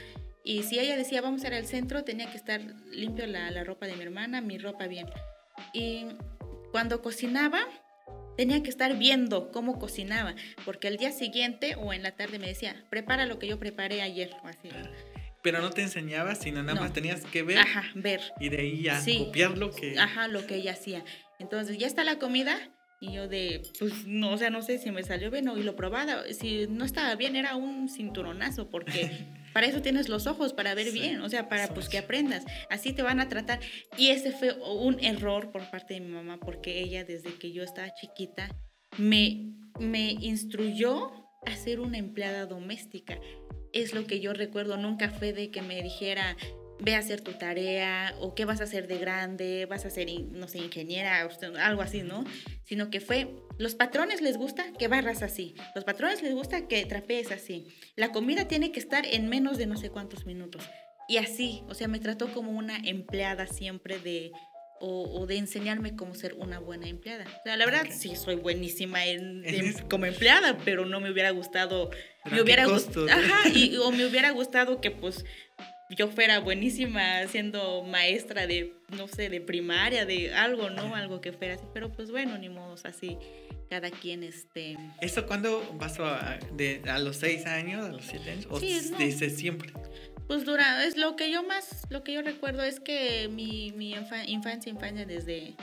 Y si ella decía, vamos a ir al centro, tenía que estar limpio la, la ropa de mi hermana, mi ropa bien. Y cuando cocinaba, tenía que estar viendo cómo cocinaba, porque el día siguiente o en la tarde me decía, prepara lo que yo preparé ayer. así. Pero no te enseñaba, sino nada más tenías que ver. Ajá, ver. Y de ahí ya copiar lo que... Ajá, lo que ella hacía. Entonces, ya está la comida, y yo de, pues, no, o sea, no sé si me salió bien o y lo probaba. Si no estaba bien, era un cinturonazo, porque para eso tienes los ojos, para ver bien, o sea, para pues que aprendas. Así te van a tratar. Y ese fue un error por parte de mi mamá, porque ella desde que yo estaba chiquita me, me instruyó a ser una empleada doméstica. Es lo que yo recuerdo, nunca fue de que me dijera, ve a hacer tu tarea o qué vas a hacer de grande, vas a ser, no sé, ingeniera, algo así, ¿no? Sino que fue, los patrones les gusta que barras así, los patrones les gusta que trapees así, la comida tiene que estar en menos de no sé cuántos minutos. Y así, o sea, me trató como una empleada siempre de, o, de enseñarme cómo ser una buena empleada. O sea, la verdad sí soy buenísima en, como empleada, pero no me hubiera gustado, me hubiera gustado, ajá, y, o me hubiera gustado que pues yo fuera buenísima siendo maestra de, no sé, de primaria, de algo, ¿no? Algo que fuera así, pero pues bueno, ni modo, así, cada quien este... ¿Esto cuándo pasó? A, de, ¿A los seis años, a los siete años? ¿O sí, desde siempre? Pues dura, es lo que yo más, lo que yo recuerdo es que mi, mi infancia, infancia desde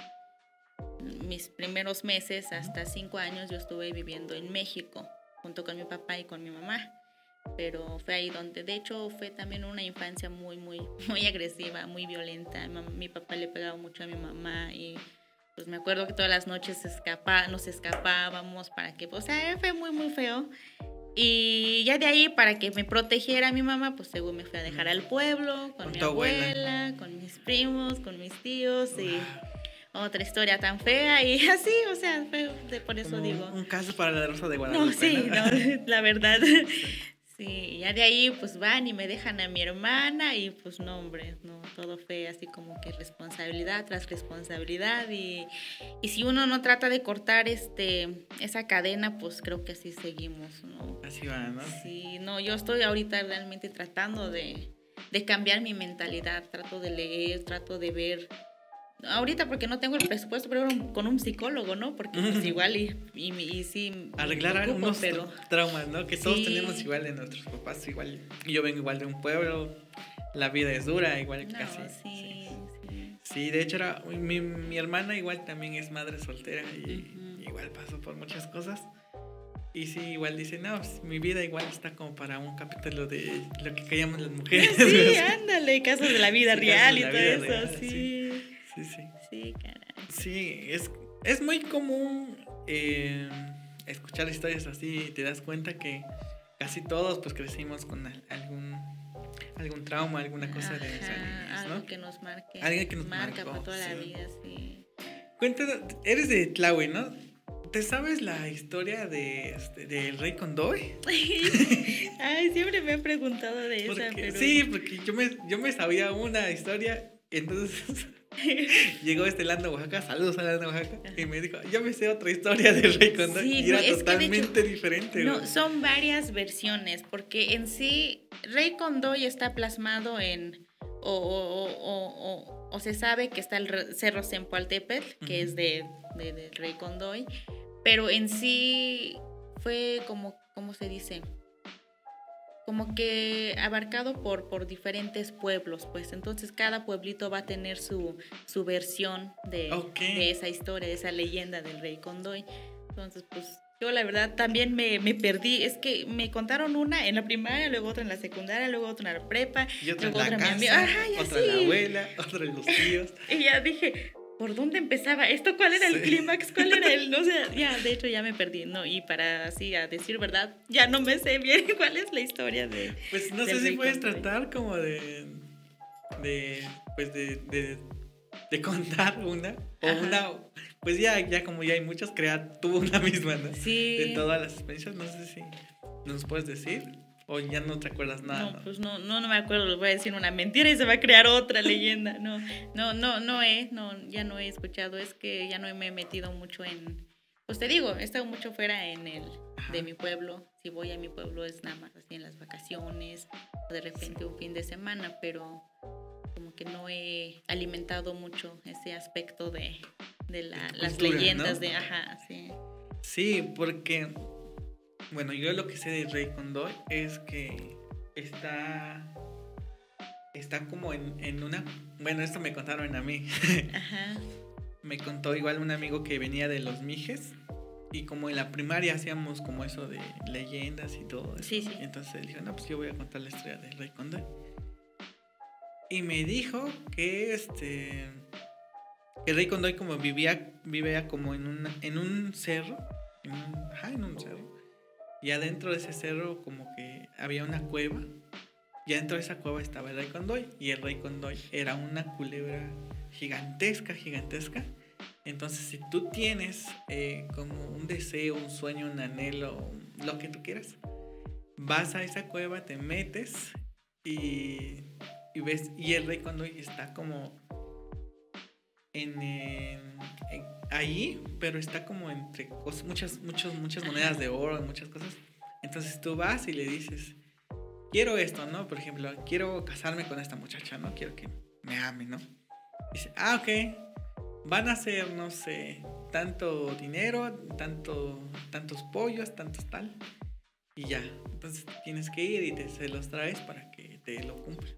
mis primeros meses hasta cinco años yo estuve viviendo en México junto con mi papá y con mi mamá pero fue ahí donde, de hecho, fue también una infancia muy, muy, muy agresiva, muy violenta. Mi, papá le pegaba mucho a mi mamá y pues me acuerdo que todas las noches escapa, nos escapábamos para que, o sea, fue muy, muy feo. Y ya de ahí, para que me protegiera mi mamá, pues según me fui a dejar al pueblo, con, mi abuela, con mis primos, con mis tíos y otra historia tan fea y así, o sea, fue, por eso digo. Un caso para la Rosa de Guadalupe. No, sí, no, la verdad. Sí, ya de ahí pues van y me dejan a mi hermana y pues no, hombre, no, todo fue así como que responsabilidad tras responsabilidad y, y si uno no trata de cortar este, esa cadena, pues creo que así seguimos, ¿no? Así va, ¿no? Sí, no, yo estoy ahorita realmente tratando de, de cambiar mi mentalidad, trato de leer, trato de ver ahorita porque no tengo el presupuesto, pero con un psicólogo, ¿no? Porque pues igual y, y, y sí. Arreglar algunos traumas, ¿no? Que todos tenemos igual de nuestros papás, igual. Yo vengo igual de un pueblo, la vida es dura, igual casi. Sí, sí, sí. de hecho era, mi, mi, hermana igual también es madre soltera y igual pasó por muchas cosas. Y sí, igual dice, no, pues, mi vida igual está como para un capítulo de lo que callamos las mujeres. Sí, ándale, casos de la vida real y todo eso, sí. Sí, sí. Sí, caray. Sí, es, es muy común eh, escuchar historias así y te das cuenta que casi todos pues crecimos con algún algún trauma, alguna cosa de esa Algo que nos marque. Alguien que nos marca para toda la vida, sí. Cuéntanos, eres de Tlaue, ¿no? ¿Te sabes la historia de, este, del rey Condoy? Ay, siempre me han preguntado de esa, pero... Sí, porque yo me, yo me sabía una historia, entonces llegó este Lando Oaxaca, saludos a Lando Oaxaca, y me dijo, yo me sé otra historia del rey Condoy, Sí, y era de totalmente hecho- diferente. No, güey. son varias versiones, porque en sí, Rey Condoy está plasmado en. O, o- o- o- o- o se sabe que está el Cerro Zempoaltépetl, que es de, de- del Rey Condoy, pero en sí fue como, ¿cómo se dice? Como que abarcado por, por diferentes pueblos, pues entonces cada pueblito va a tener su, su versión de, Ok. de esa historia, de esa leyenda del Rey Condoy. Entonces, pues yo la verdad también me, me perdí. Es que me contaron una en la primaria, luego otra en la secundaria, luego otra en la prepa. Y otra en luego la otra en mi casa, amiga. Ajá, y otra en la abuela, otra en los tíos. Y ya dije, ¿por dónde empezaba esto? ¿Cuál era el clímax? ¿Cuál era el...? No sé, ya, de hecho ya me perdí, ¿no? Y para así, a decir verdad, ya no me sé bien cuál es la historia de... Pues no sé si puedes tratar como de. de. pues de. de, de contar una. O Ajá. una. Pues ya, ya como ya hay muchas, crear tú una misma, ¿no? Sí. De todas las experiencias. No sé si nos puedes decir. O ya no te acuerdas nada. No, ¿no? pues no, no, no me acuerdo, les voy a decir una mentira y se va a crear otra leyenda. No, no, no, no he, no, ya no he escuchado, es que ya no me he metido mucho en, pues te digo, he estado mucho fuera en el, Ajá. de mi pueblo. Si voy a mi pueblo es nada más así en las vacaciones, o de repente un fin de semana, pero como que no he alimentado mucho ese aspecto de, de la- De tu las cultura, leyendas ¿no? de, ajá, sí. Sí, porque. Bueno, yo lo que sé de Rey Condoy es que está. Está como en, en una. Bueno, esto me contaron a mí. Ajá. me contó igual un amigo que venía de los Mijes y como en la primaria hacíamos como eso de leyendas y todo eso. Sí, sí. Entonces él dijo, no, pues yo voy a contar la historia del Rey Condoy. Y me dijo que este que el Rey Condoy como vivía vivía como en una, en un cerro, en un, ajá, en un cerro. Y adentro de ese cerro como que había una cueva. Y adentro de esa cueva estaba el Rey Condoy. Y el Rey Condoy era una culebra gigantesca, gigantesca. Entonces, si tú tienes eh, como un deseo, un sueño, un anhelo, lo que tú quieras, vas a esa cueva, te metes y, y ves, y el rey cuando está como en, en- en- ahí, pero está como entre cosas, muchas, muchas, muchas monedas de oro, muchas cosas. Entonces tú vas y le dices, quiero esto, ¿no? Por ejemplo, quiero casarme con esta muchacha, ¿no? Quiero que me ame, ¿no? Dice, ah, ok. Van a ser, no sé, tanto dinero, tanto, tantos pollos, tantos tal. Y ya. Entonces tienes que ir y te, se los traes para que te lo cumplan.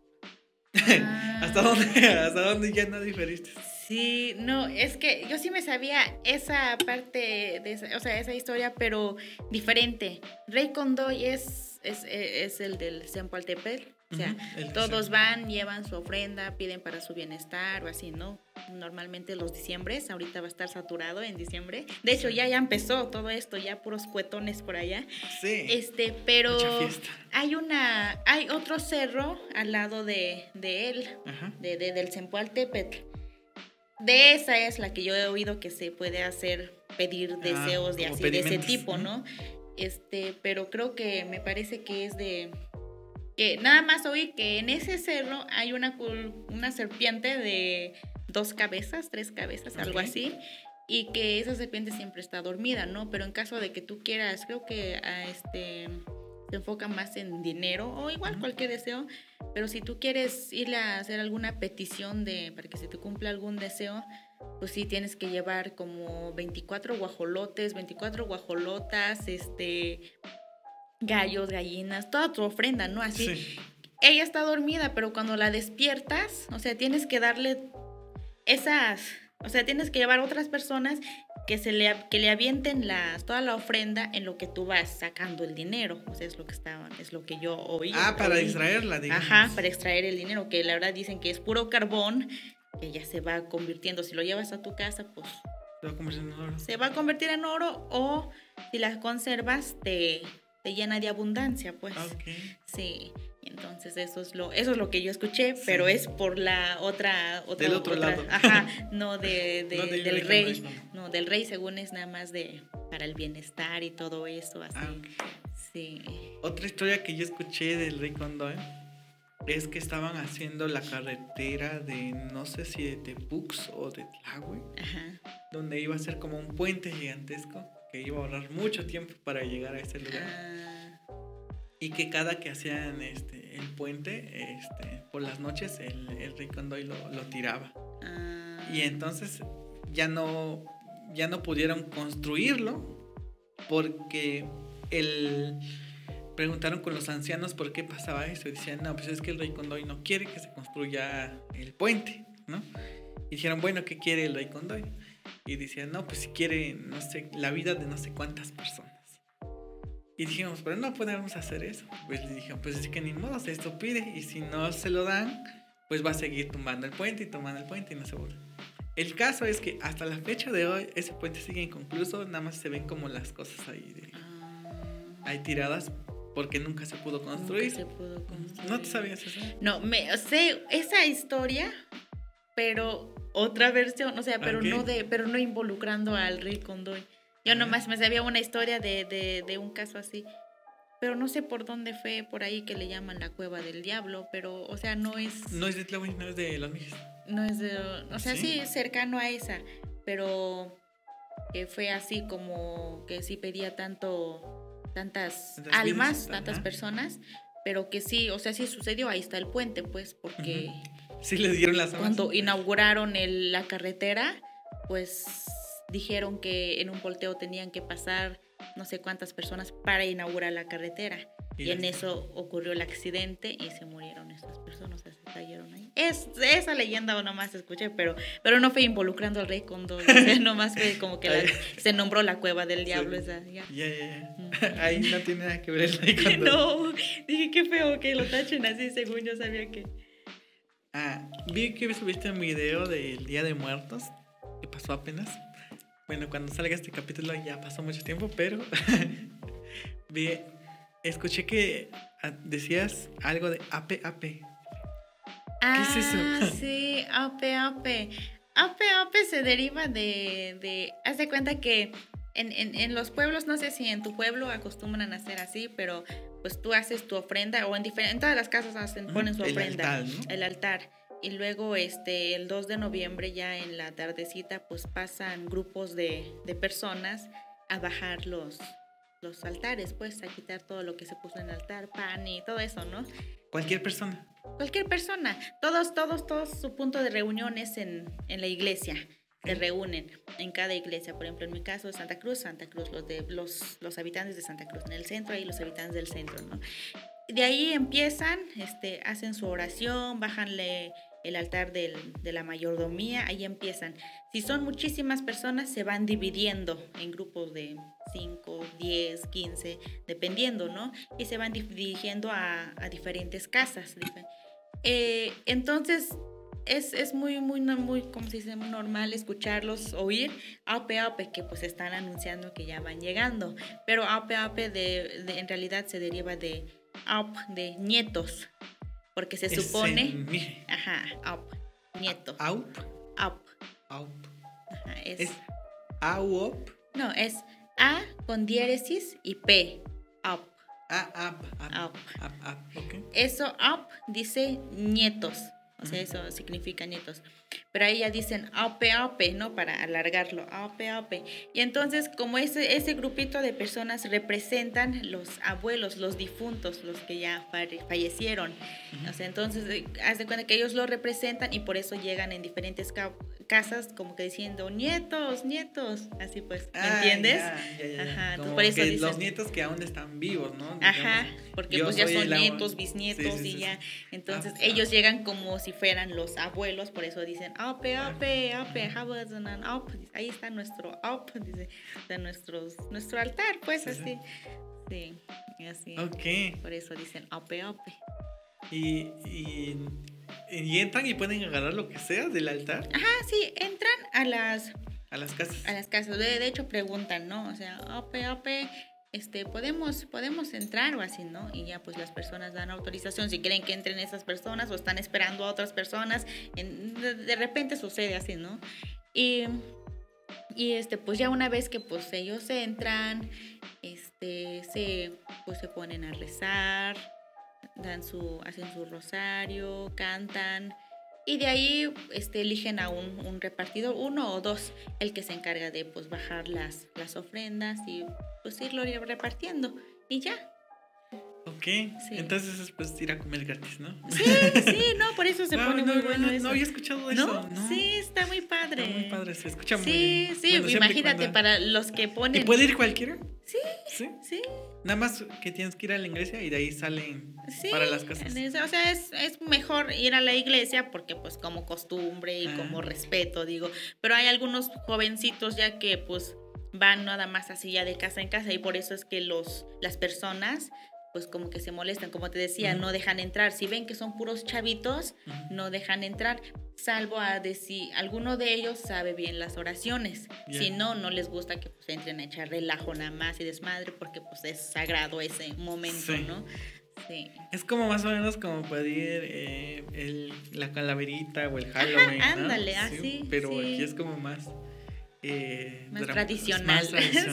¿Hasta Ah. dónde? ¿Hasta dónde ya no diferiste? Sí, no, es que yo sí me sabía esa parte de esa, o sea, esa historia, pero diferente. Rey Condoy es, es, es el del Zempoaltépetl. O sea, todos van, llevan su ofrenda, piden para su bienestar o así, ¿no? Normalmente los diciembres, ahorita va a estar saturado en diciembre. De hecho, ya, ya empezó todo esto, ya puros cuetones por allá. Sí. Este, pero hay una, hay otro cerro al lado de, de él, de, de- del Zempoaltépetl. De esa es la que yo he oído que se puede hacer pedir deseos de Ah, así de ese tipo. ¿no? Este, pero creo que me parece que es de que nada más oí que en ese cerro hay una una serpiente de dos cabezas, tres cabezas, algo así. Y que esa serpiente siempre está dormida, ¿no? Pero en caso de que tú quieras, creo que a este se enfoca más en dinero o igual cualquier deseo, pero si tú quieres ir a hacer alguna petición de para que se te cumpla algún deseo, pues sí tienes que llevar como 24 guajolotes, 24 guajolotas, este gallos, gallinas, toda tu ofrenda, ¿no? Así. Sí. Ella está dormida, pero cuando la despiertas, o sea, tienes que darle esas, o sea, tienes que llevar otras personas que se le que le avienten las toda la ofrenda en lo que tú vas sacando el dinero, o sea, es lo que estaban, es lo que yo oí. Ah, para oí. distraerla, digamos. Ajá, para extraer el dinero, que la verdad dicen que es puro carbón, que ya se va convirtiendo. Si lo llevas a tu casa, pues Se va a convertir en oro. se va a convertir en oro o si las conservas, te, te llena de abundancia, pues. Ok. Sí. Entonces eso es lo, eso es lo que yo escuché, Sí. pero es por la otra, otra Del otro otra- lado. Ajá, no de, de- No del del rey No, del rey según es nada más de para el bienestar y todo eso, así. Ah, ok. Sí. Otra historia que yo escuché del Rey Condoy es que estaban haciendo la carretera de no sé si de Tepux o de Tlahue, Ajá. donde iba a ser como un puente gigantesco que iba a ahorrar mucho tiempo para llegar a ese lugar. Ah, Y que cada que hacían este, el puente, este, por las noches, el, el Rey Condoy lo, lo tiraba. ah. Y entonces ya no, ya no pudieron construirlo porque el, preguntaron con los ancianos por qué pasaba eso. Y decían, no, pues es que el rey Condoy no quiere que se construya el puente, ¿no? Y dijeron, bueno, ¿qué quiere el rey Condoy? Y decían, no, pues si quiere, no sé, la vida de no sé cuántas personas. Y dijimos, pero no podemos hacer eso. Pues le dijeron, pues es que ni modo, se esto pide. Y si no se lo dan, pues va a seguir tumbando el puente y tumbando el puente y no se borra. El caso es que hasta la fecha de hoy ese puente sigue inconcluso, nada más se ven como las cosas ahí, de, Ah, ahí tiradas porque nunca se pudo nunca construir. se pudo construir. ¿No te sabías eso? No, me sé esa historia, pero otra versión, o sea, pero Ok. no de, pero no involucrando al rey Condoy. Yo nomás me sabía una historia de, de, de un caso así. Pero no sé por dónde fue por ahí que le llaman la cueva del diablo, pero, o sea, no es, No es de Tlahui, no es de los Mijes. no es de, o sea, ¿Sí? sí, cercano a esa, pero que fue así como que sí pedía tanto, tantas, almas, vidas, tantas personas, pero que sí, o sea, sí sucedió, ahí está el puente, pues, porque Sí les dieron las almas. cuando inauguraron el- la carretera, pues dijeron que en un volteo tenían que pasar no sé cuántas personas para inaugurar la carretera. Y, en las- eso ocurrió el accidente y se murieron estas personas, o sea, se cayeron ahí. Es, esa leyenda nomás escuché, pero, pero no fue involucrando al rey Condor, o sea, nomás fue como que la- se nombró la cueva del Sí. diablo. Esa, ya. Ya, ya, Mm. ya. Ahí no tiene nada que ver el Rey Condoy. No, dije qué feo que lo tachen así, según yo sabía que... Ah, vi que subiste un video del Día de Muertos que pasó apenas. Bueno, cuando salga este capítulo ya pasó mucho tiempo, pero vi, escuché que ah, decías algo de APAP. Ah, es eso? sí, ape, ape. Ape, ape se deriva de, de haz de cuenta que en, en, en los pueblos, no sé si en tu pueblo acostumbran a hacer así, pero pues tú haces tu ofrenda o en, todas las casas hacen, ponen su El ofrenda, altar, ¿no? el altar. Y luego este, el 2 de noviembre ya en la tardecita pues pasan grupos de, de personas a bajar los, los altares, pues a quitar todo lo que se puso en el altar, pan y todo eso, ¿no? Cualquier persona. Cualquier persona, todos, todos, todos su punto de reunión es en, en la iglesia. Se reúnen en cada iglesia. Por ejemplo, en mi caso es Santa Cruz, Santa Cruz, los, de, los, los habitantes de Santa Cruz. En el centro, ahí los habitantes del centro, ¿no? De ahí empiezan, este, hacen su oración, bajanle el altar de la mayordomía, ahí empiezan. Si son muchísimas personas, se van dividiendo en grupos de 5, 10, 15, dependiendo, ¿no? Y se van di- dirigiendo a, diferentes casas. Eh, entonces, es, muy, muy, muy, como se dice, normal escucharlos oír ape ape, que pues están anunciando que ya van llegando. Pero ape ape de, en realidad se deriva de ap, de nietos, porque se supone, ajá, ap, nieto, Aup. ap, Aup. ajá, es, Es AUOP. no, es A con diéresis y P, ap, A, ap, ap, ap. ap, ap, ok. Eso up dice nietos, o sea, eso significa nietos. Pero ahí ya dicen ape ape, ¿no? Para alargarlo, ape ape. Y entonces, como ese, ese grupito de personas representan los abuelos, los difuntos, los que ya falle- fallecieron. O sea, entonces, eh, haz de cuenta que ellos lo representan y por eso llegan en diferentes ca- casas, como que diciendo nietos, nietos. Así pues, ¿me Ah, entiendes? ya, ya, ya, ya. Ajá, entonces Como por eso que dicen- los nietos que aún están vivos, ¿no? Ajá, Digamos, porque yo pues ya son nietos, bisnietos Sí, sí, y sí, ya. sí. Entonces Ah, ellos llegan como si fueran los abuelos, por eso dicen, ape, ape, ape, habazanan, up". Ahí está nuestro dice, de nuestros, nuestro altar, pues Sí, sí. así. Sí, así. Ok. Por eso dicen ape, ape. Y, y, y entran y pueden agarrar lo que sea del altar Ajá, sí, entran a las, a las casas. a las casas. De, de hecho preguntan, ¿no? O sea, ape, ape. Este, podemos, podemos entrar o así, ¿no? Y ya pues las personas dan autorización si quieren que entren esas personas o están esperando a otras personas. de, repente sucede así, ¿no? Y, y, este, pues ya una vez que pues ellos entran, este, se, pues se ponen a rezar, dan su, hacen su rosario, cantan y de ahí este, eligen a un, un, repartidor, uno o dos, el que se encarga de pues, bajar las, las ofrendas y pues irlo repartiendo. Y ya. Ok, entonces es pues ir a comer gratis, ¿no? Sí, sí, no, por eso se pone muy bueno eso. No había escuchado eso, ¿no? Sí, está muy padre. Está muy padre, se escucha muy bien. Sí, sí, imagínate para los que ponen... ¿Y puede ir cualquiera? Sí, sí, sí. Nada más que tienes que ir a la iglesia y de ahí salen para las casas. o sea, es, es, mejor ir a la iglesia porque pues como costumbre y como ah. respeto, digo. Pero hay algunos jovencitos ya que pues van nada más así ya de casa en casa y por eso es que los, las personas pues como que se molestan, como te decía, no dejan entrar. Si ven que son puros chavitos, no dejan entrar, salvo a decir, alguno de ellos sabe bien las oraciones. Si no, no les gusta que pues entren a echar relajo nada más y desmadre porque pues es sagrado ese momento, ¿no? Sí. Es como más o menos como pedir eh, el, la calaverita o el Halloween. ándale, así. pero aquí es como más eh, más, tradicional.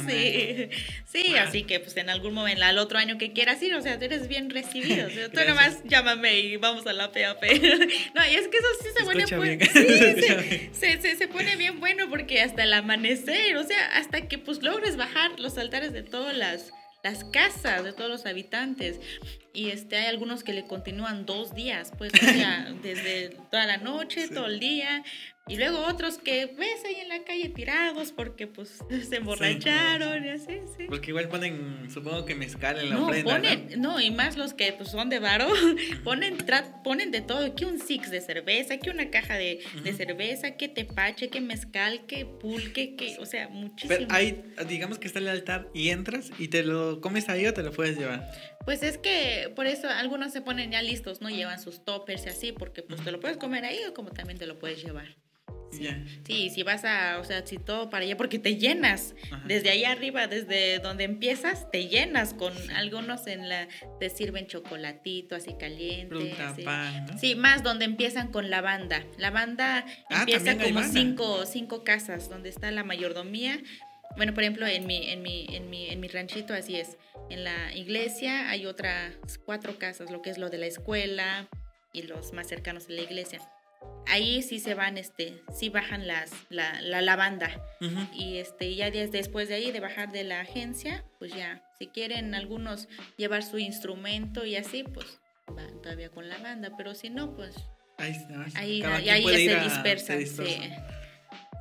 sí, sí así que pues en algún momento, al otro año que quieras ir, o sea, eres bien recibido. O sea, tú nomás llámame y vamos a la PAP. no, y es que eso sí se, pone bueno. Sí, se, se, se, pone bien bueno porque hasta el amanecer, o sea, hasta que pues logres bajar los altares de todas las las casas de todos los habitantes. Y este, hay algunos que le continúan dos días, pues, o sea, desde toda la noche, todo el día. Y luego otros que ves ahí en la calle tirados porque pues se emborracharon y así, sí. Porque igual ponen, supongo que mezcal en la no, Ponen, ¿no? y más los que pues, son de varo, ponen, ponen de todo, que un six de cerveza, que una caja de, de cerveza, que tepache, que mezcal, que pulque, que, o sea, muchísimo. Pero ahí, digamos que está el altar y entras y te lo comes ahí o te lo puedes llevar. Pues es que por eso algunos se ponen ya listos, ¿no? Llevan sus toppers y así, porque pues te lo puedes comer ahí o como también te lo puedes llevar. Sí. si vas a, o sea, si todo para allá, porque te llenas. Desde ahí arriba, desde donde empiezas, te llenas con algunos en la, te sirven chocolatito así caliente. Sí, más donde empiezan con la banda. La banda ah, empieza como cinco, cinco casas, donde está la mayordomía. Bueno, por ejemplo, en mi, en mi, en mi, en mi ranchito así es. En la iglesia hay otras cuatro casas, lo que es lo de la escuela y los más cercanos a la iglesia ahí sí se van, este, sí bajan las, la, la lavanda. Y este, ya después de ahí, de bajar de la agencia, pues ya, si quieren algunos llevar su instrumento y así, pues van todavía con la banda, pero si no, pues ahí, ahí, ahí ya se dispersa.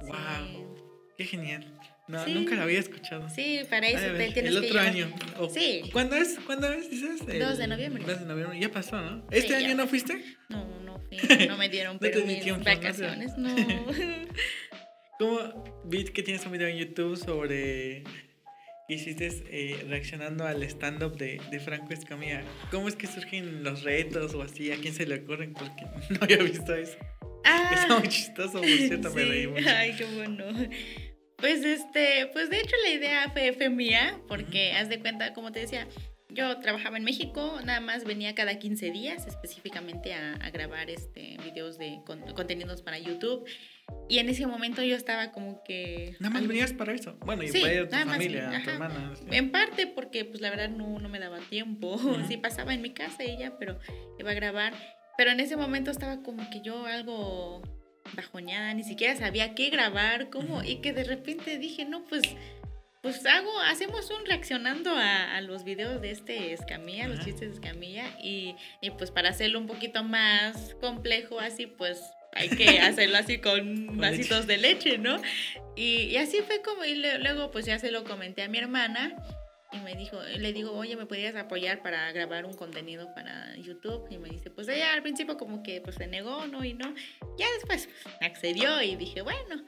Wow, qué genial. No, nunca lo había escuchado. Sí, para eso te tienes El otro año. sí. ¿Cuándo es? ¿Cuándo es? Dices? 2 de noviembre. 2 de noviembre. Ya pasó, ¿no? ¿Este año no fuiste? No, no me dieron pero mis vacaciones, no. ¿Cómo vi que tienes un video en YouTube sobre que hiciste eh, reaccionando al stand-up de, de, Franco Escamilla? ¿Cómo es que surgen los retos o así? ¿A quién se le ocurren? Porque no había visto eso. Ah, Está muy chistoso, por cierto, me reí mucho. Ay, qué bueno. Pues este, pues de hecho la idea fue, mía, porque haz de cuenta, como te decía, yo trabajaba en México, nada más venía cada 15 días específicamente a, grabar este, videos de contenidos para YouTube. Y en ese momento yo estaba como que... Nada más venías para eso. Bueno, y sí, para tu familia, tu hermana. En parte porque pues la verdad no, no me daba tiempo. Sí pasaba en mi casa ella, pero iba a grabar. Pero en ese momento estaba como que yo algo bajoñada, ni siquiera sabía qué grabar, cómo, y que de repente dije, no, pues, pues hago, hacemos un reaccionando a, los videos de este Escamilla, los chistes de Escamilla, y, y, pues para hacerlo un poquito más complejo así, pues hay que hacerlo así con vasitos de leche, ¿no? Y, y así fue como, y luego pues ya se lo comenté a mi hermana, y me dijo, le digo, oye, ¿me podrías apoyar para grabar un contenido para YouTube? Y me dice, pues ella al principio como que pues se negó, ¿no? Y no. Ya después accedió y dije, bueno.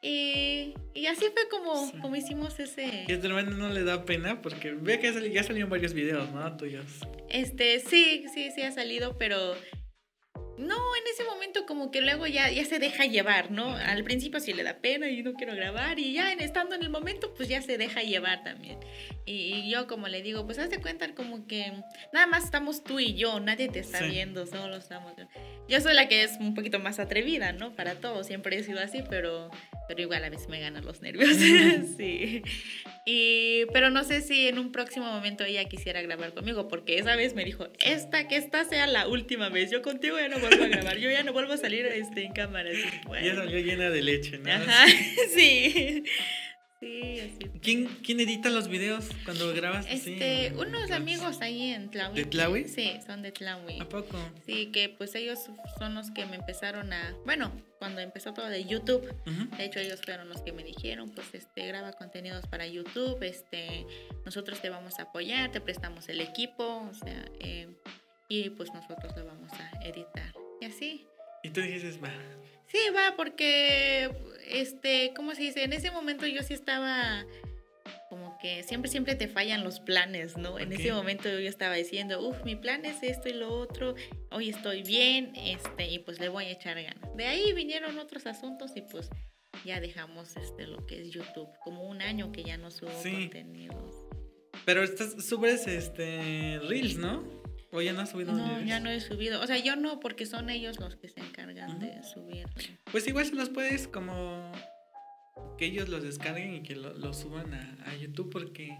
Y, y así fue como, como hicimos ese... ¿Y a tu hermano no le da pena? Porque ve que ya salieron varios videos, ¿no? Tuyos. Este, sí, sí, sí ha salido, pero No, en ese momento como que luego ya, ya se deja llevar, ¿no? Al principio sí le da pena y no quiero grabar y ya en, estando en el momento pues ya se deja llevar también. Y, yo como le digo, pues haz de cuenta como que nada más estamos tú y yo, nadie te está viendo, solo estamos... Yo soy la que es un poquito más atrevida, ¿no? Para todo, siempre he sido así, pero, pero igual a veces me ganan los nervios, sí. Y, pero no sé si en un próximo momento ella quisiera grabar conmigo, porque esa vez me dijo, esta, que esta sea la última vez, yo contigo ya no vuelvo a grabar, yo ya no vuelvo a salir este, en cámara. Ya salió llena de leche, ¿no? Ajá, sí. Sí, así. ¿Quién, ¿Quién edita los videos cuando grabas este, Unos amigos ahí en Tlahui. ¿De Tlahui? Sí, son de Tlahui. ¿A poco? Sí, que pues ellos son los que me empezaron a... Bueno, cuando empezó todo de YouTube, de hecho ellos fueron los que me dijeron, pues este, graba contenidos para YouTube, este, nosotros te vamos a apoyar, te prestamos el equipo, o sea, eh, y pues nosotros lo vamos a editar. Y así. Y tú dices, va. Sí, va, porque, este, ¿cómo se dice? En ese momento yo sí estaba como que siempre, siempre te fallan los planes, ¿no? En ese momento yo estaba diciendo, uff, mi plan es esto y lo otro, hoy estoy bien, este, y pues le voy a echar ganas. De ahí vinieron otros asuntos y pues ya dejamos este, lo que es YouTube, como un año que ya no subo contenidos. Pero estás, subes este, Reels, ¿no? ¿O ya no has subido No, ya no he subido. O sea, yo no, porque son ellos los que se encargan de subir. Pues igual se los puedes como que ellos los descarguen y que los suban a, YouTube porque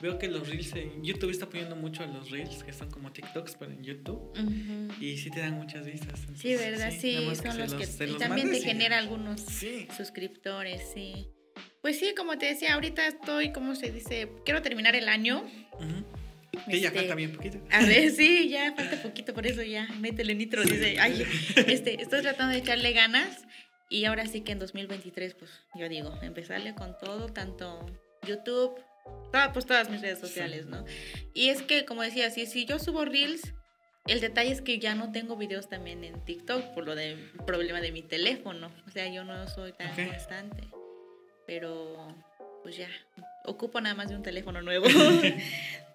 veo que los reels en YouTube está poniendo mucho a los reels que son como TikToks pero en YouTube y sí te dan muchas vistas. sí, verdad, sí, son los que y también te genera algunos suscriptores, sí. Pues sí, como te decía, ahorita estoy, ¿cómo se dice? Quiero terminar el año. Que ya falta bien poquito. A ver, sí, ya falta poquito, por eso ya métele nitro. Dice, ay, este, estoy tratando de echarle ganas y ahora sí que en 2023, pues yo digo, empezarle con todo, tanto YouTube, pues todas mis redes sociales, ¿no? Y es que, como decía, si, si yo subo Reels, el detalle es que ya no tengo videos también en TikTok por lo del problema de mi teléfono. O sea, yo no soy tan constante. Pero, pues ya, ocupo nada más de un teléfono nuevo.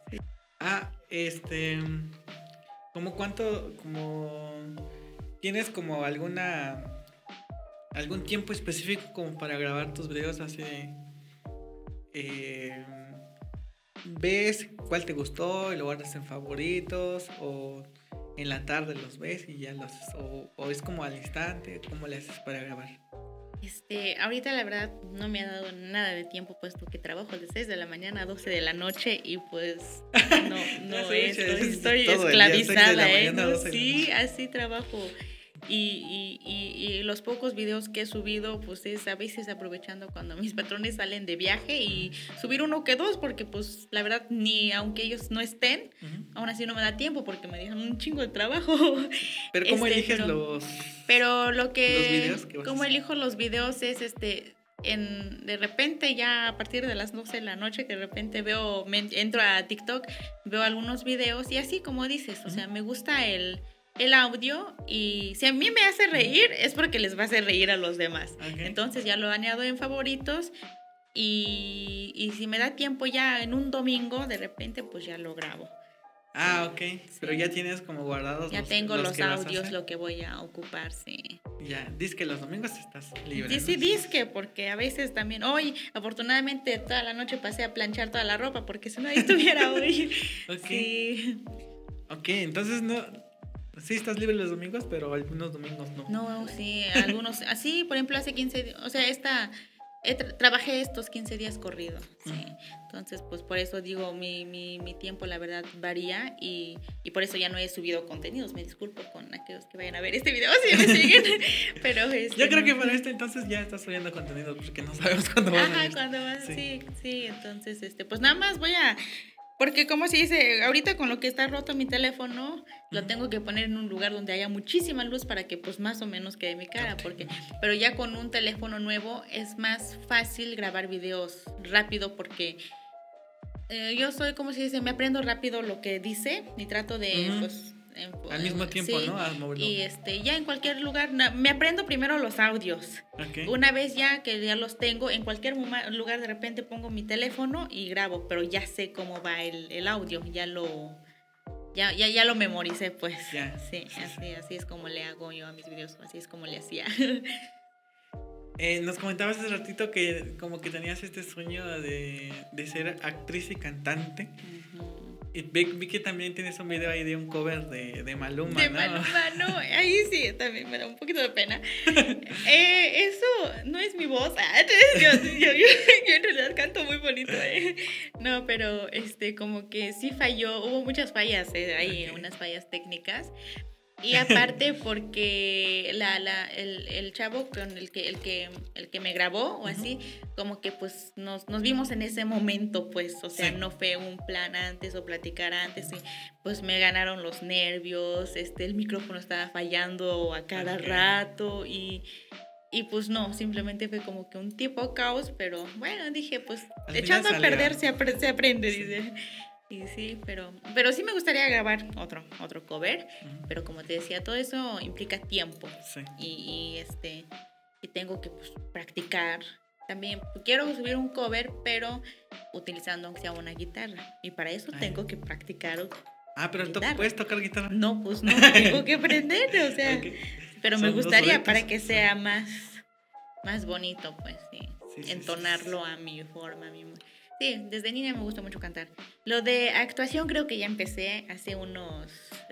Ah, este. ¿Cómo cuánto, como. ¿Tienes como alguna. algún tiempo específico como para grabar tus videos así eh, ¿Ves cuál te gustó y lo guardas en favoritos? ¿O en la tarde los ves y ya los. o, o es como al instante? ¿Cómo le haces para grabar? Este, ahorita la verdad no me ha dado nada de tiempo puesto que trabajo de 6 de la mañana a 12 de la noche y pues no, no estoy, estoy esclavizada, ¿eh? sí, así trabajo. Y, y, y, los pocos videos que he subido, pues es a veces aprovechando cuando mis patrones salen de viaje y subir uno que dos, porque pues la verdad, ni aunque ellos no estén, aún así no me da tiempo porque me dejan un chingo de trabajo. Pero ¿cómo este, eliges los Pero lo que... ¿Cómo elijo los videos es este... En, de repente ya a partir de las 12 de la noche que de repente veo, entro a TikTok, veo algunos videos y así como dices, o sea, me gusta el el audio y si a mí me hace reír es porque les va a hacer reír a los demás. Entonces ya lo añado en favoritos y, y, si me da tiempo ya en un domingo, de repente pues ya lo grabo. Ah, ok. Pero ya tienes como guardados. Ya tengo los, audios, lo que voy a ocupar, sí. Ya, que los domingos estás libre. Sí, sí, disque, porque a veces también, hoy, afortunadamente, toda la noche pasé a planchar toda la ropa, porque si no, ahí estuviera hoy. ok. Sí. Ok, entonces no, Sí, estás libre los domingos, pero algunos domingos no. No, sí, algunos. Así, por ejemplo, hace 15 días, o sea, esta, trabajé estos 15 días corridos. Sí. Entonces, pues por eso digo, mi, mi, mi tiempo, la verdad, varía y, y, por eso ya no he subido contenidos. Me disculpo con aquellos que vayan a ver este video si me siguen. pero este, Yo creo que para este entonces ya estás subiendo contenido porque no sabemos cuándo va Ajá, cuándo va, sí. sí, sí. Entonces, este, pues nada más voy a porque como se dice, ahorita con lo que está roto mi teléfono, lo tengo que poner en un lugar donde haya muchísima luz para que pues más o menos quede mi cara, porque pero ya con un teléfono nuevo es más fácil grabar videos rápido porque eh, yo soy como se dice, me aprendo rápido lo que dice y trato de pues al mismo tiempo, ¿no? y este, ya en cualquier lugar, me aprendo primero los audios. Una vez ya que ya los tengo, en cualquier lugar de repente pongo mi teléfono y grabo, pero ya sé cómo va el, el audio, ya lo, ya, ya, ya lo memoricé, pues. Ya, Sí, sí, así, así es como le hago yo a mis videos, así es como le hacía. Eh, nos comentabas hace ratito que como que tenías este sueño de, de ser actriz y cantante. Y vi, que también tienes un video ahí de un cover de, de Maluma, De ¿no? Maluma, no, ahí sí, también me da un poquito de pena. Eh, eso no es mi voz. Ah, yo, yo- yo- yo en realidad canto muy bonito. eh. No, pero este, como que sí falló, hubo muchas fallas, eh, hay Ok. unas fallas técnicas. Y aparte porque la, la, el, el chavo con el que, el, que, el que me grabó o así, como que pues nos, nos vimos en ese momento, pues, o sea, Sí. no fue un plan antes o platicar antes, y pues me ganaron los nervios, este, el micrófono estaba fallando a cada Ok. rato y, y pues no, simplemente fue como que un tipo caos, pero bueno, dije, pues Al echando a perder se aprende, Sí. dice. Y sí, pero, pero sí me gustaría grabar otro, otro cover, pero como te decía, todo eso implica tiempo Sí. y, y, este y tengo que pues, practicar. También quiero subir un cover, pero utilizando aunque sea una guitarra. Y para eso tengo que practicar. Ah, pero Guitarra. puedes tocar guitarra. No, pues no, tengo que aprender, o sea, pero me Son gustaría para que sea más, más bonito, pues sí, Sí, sí, sí, entonarlo a mi forma, a mi... Sí, desde niña me gusta mucho cantar. Lo de actuación creo que ya empecé hace unos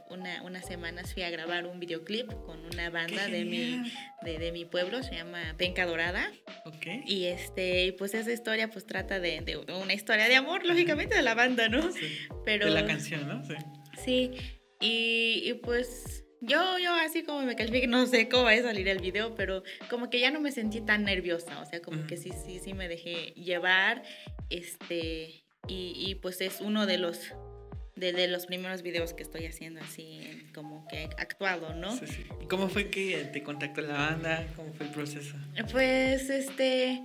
una, unas semanas fui a grabar un videoclip con una banda de mi, de, de mi pueblo, se llama Penca Dorada. Ok. Y este, y pues esa historia pues trata de, de una historia de amor, lógicamente, de la banda, ¿no? Sí. Pero De la canción, ¿no? Sí. sí, y, y pues yo, yo así como me califique, no sé cómo va a salir el video, pero como que ya no me sentí tan nerviosa, o sea, como que sí, sí, sí me dejé llevar, este, y, y pues es uno de los, de, de los primeros videos que estoy haciendo así, como que actuado, ¿no? Sí, sí. ¿Y cómo fue que te contactó la banda? ¿Cómo fue el proceso? Pues este,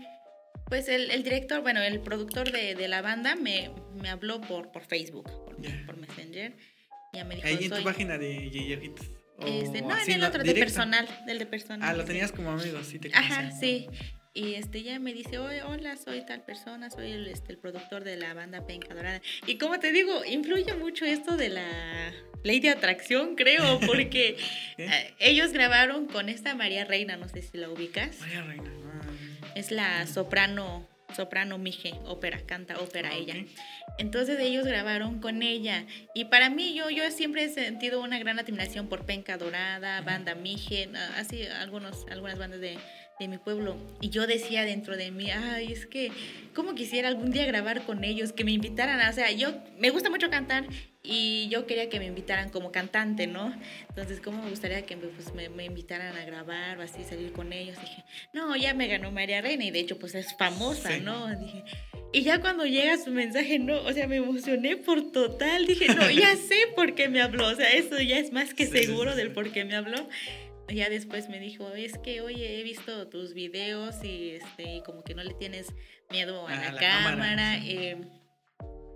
pues el, el director, bueno, el productor de, de la banda me, me habló por, por Facebook, por, Messenger. Ya me dijo, Ahí en tu página de Yeyojitos. Este, no, en el otro, de personal, del de personal. Ah, lo tenías como amigo, sí te Ajá, conocía. sí. Y este ya me dice, "Oye, hola, soy tal persona, soy el, este, el productor de la banda Penca Dorada. Y como te digo, influye mucho esto de la ley de atracción, creo, porque ¿Eh? eh, ellos grabaron con esta María Reina, no sé si la ubicas. María Reina. ah, Es la soprano, soprano Mije, ópera, canta ópera ah, ella. Entonces ellos grabaron con ella. Y para mí, yo, yo siempre he sentido una gran admiración por Penca Dorada, Banda Mije, ah, así algunos, algunas bandas de, de mi pueblo. Y yo decía dentro de mí, ay, es que, ¿cómo quisiera algún día grabar con ellos? Que me invitaran. O sea, yo me gusta mucho cantar y yo quería que me invitaran como cantante, ¿no? Entonces, ¿cómo me gustaría que me, pues, me, me invitaran a grabar o así, salir con ellos? Dije, no, ya me ganó María Reina y de hecho, pues es famosa, Sí. ¿no? Dije, y ya cuando llega su mensaje, no, o sea, me emocioné por total. Dije, no, ya sé por qué me habló. O sea, eso ya es más que sí, seguro sí. del por qué me habló. Ya después me dijo, es que, oye, he visto tus videos y, este, y como que no le tienes miedo a A la, la cámara. cámara, sí. eh,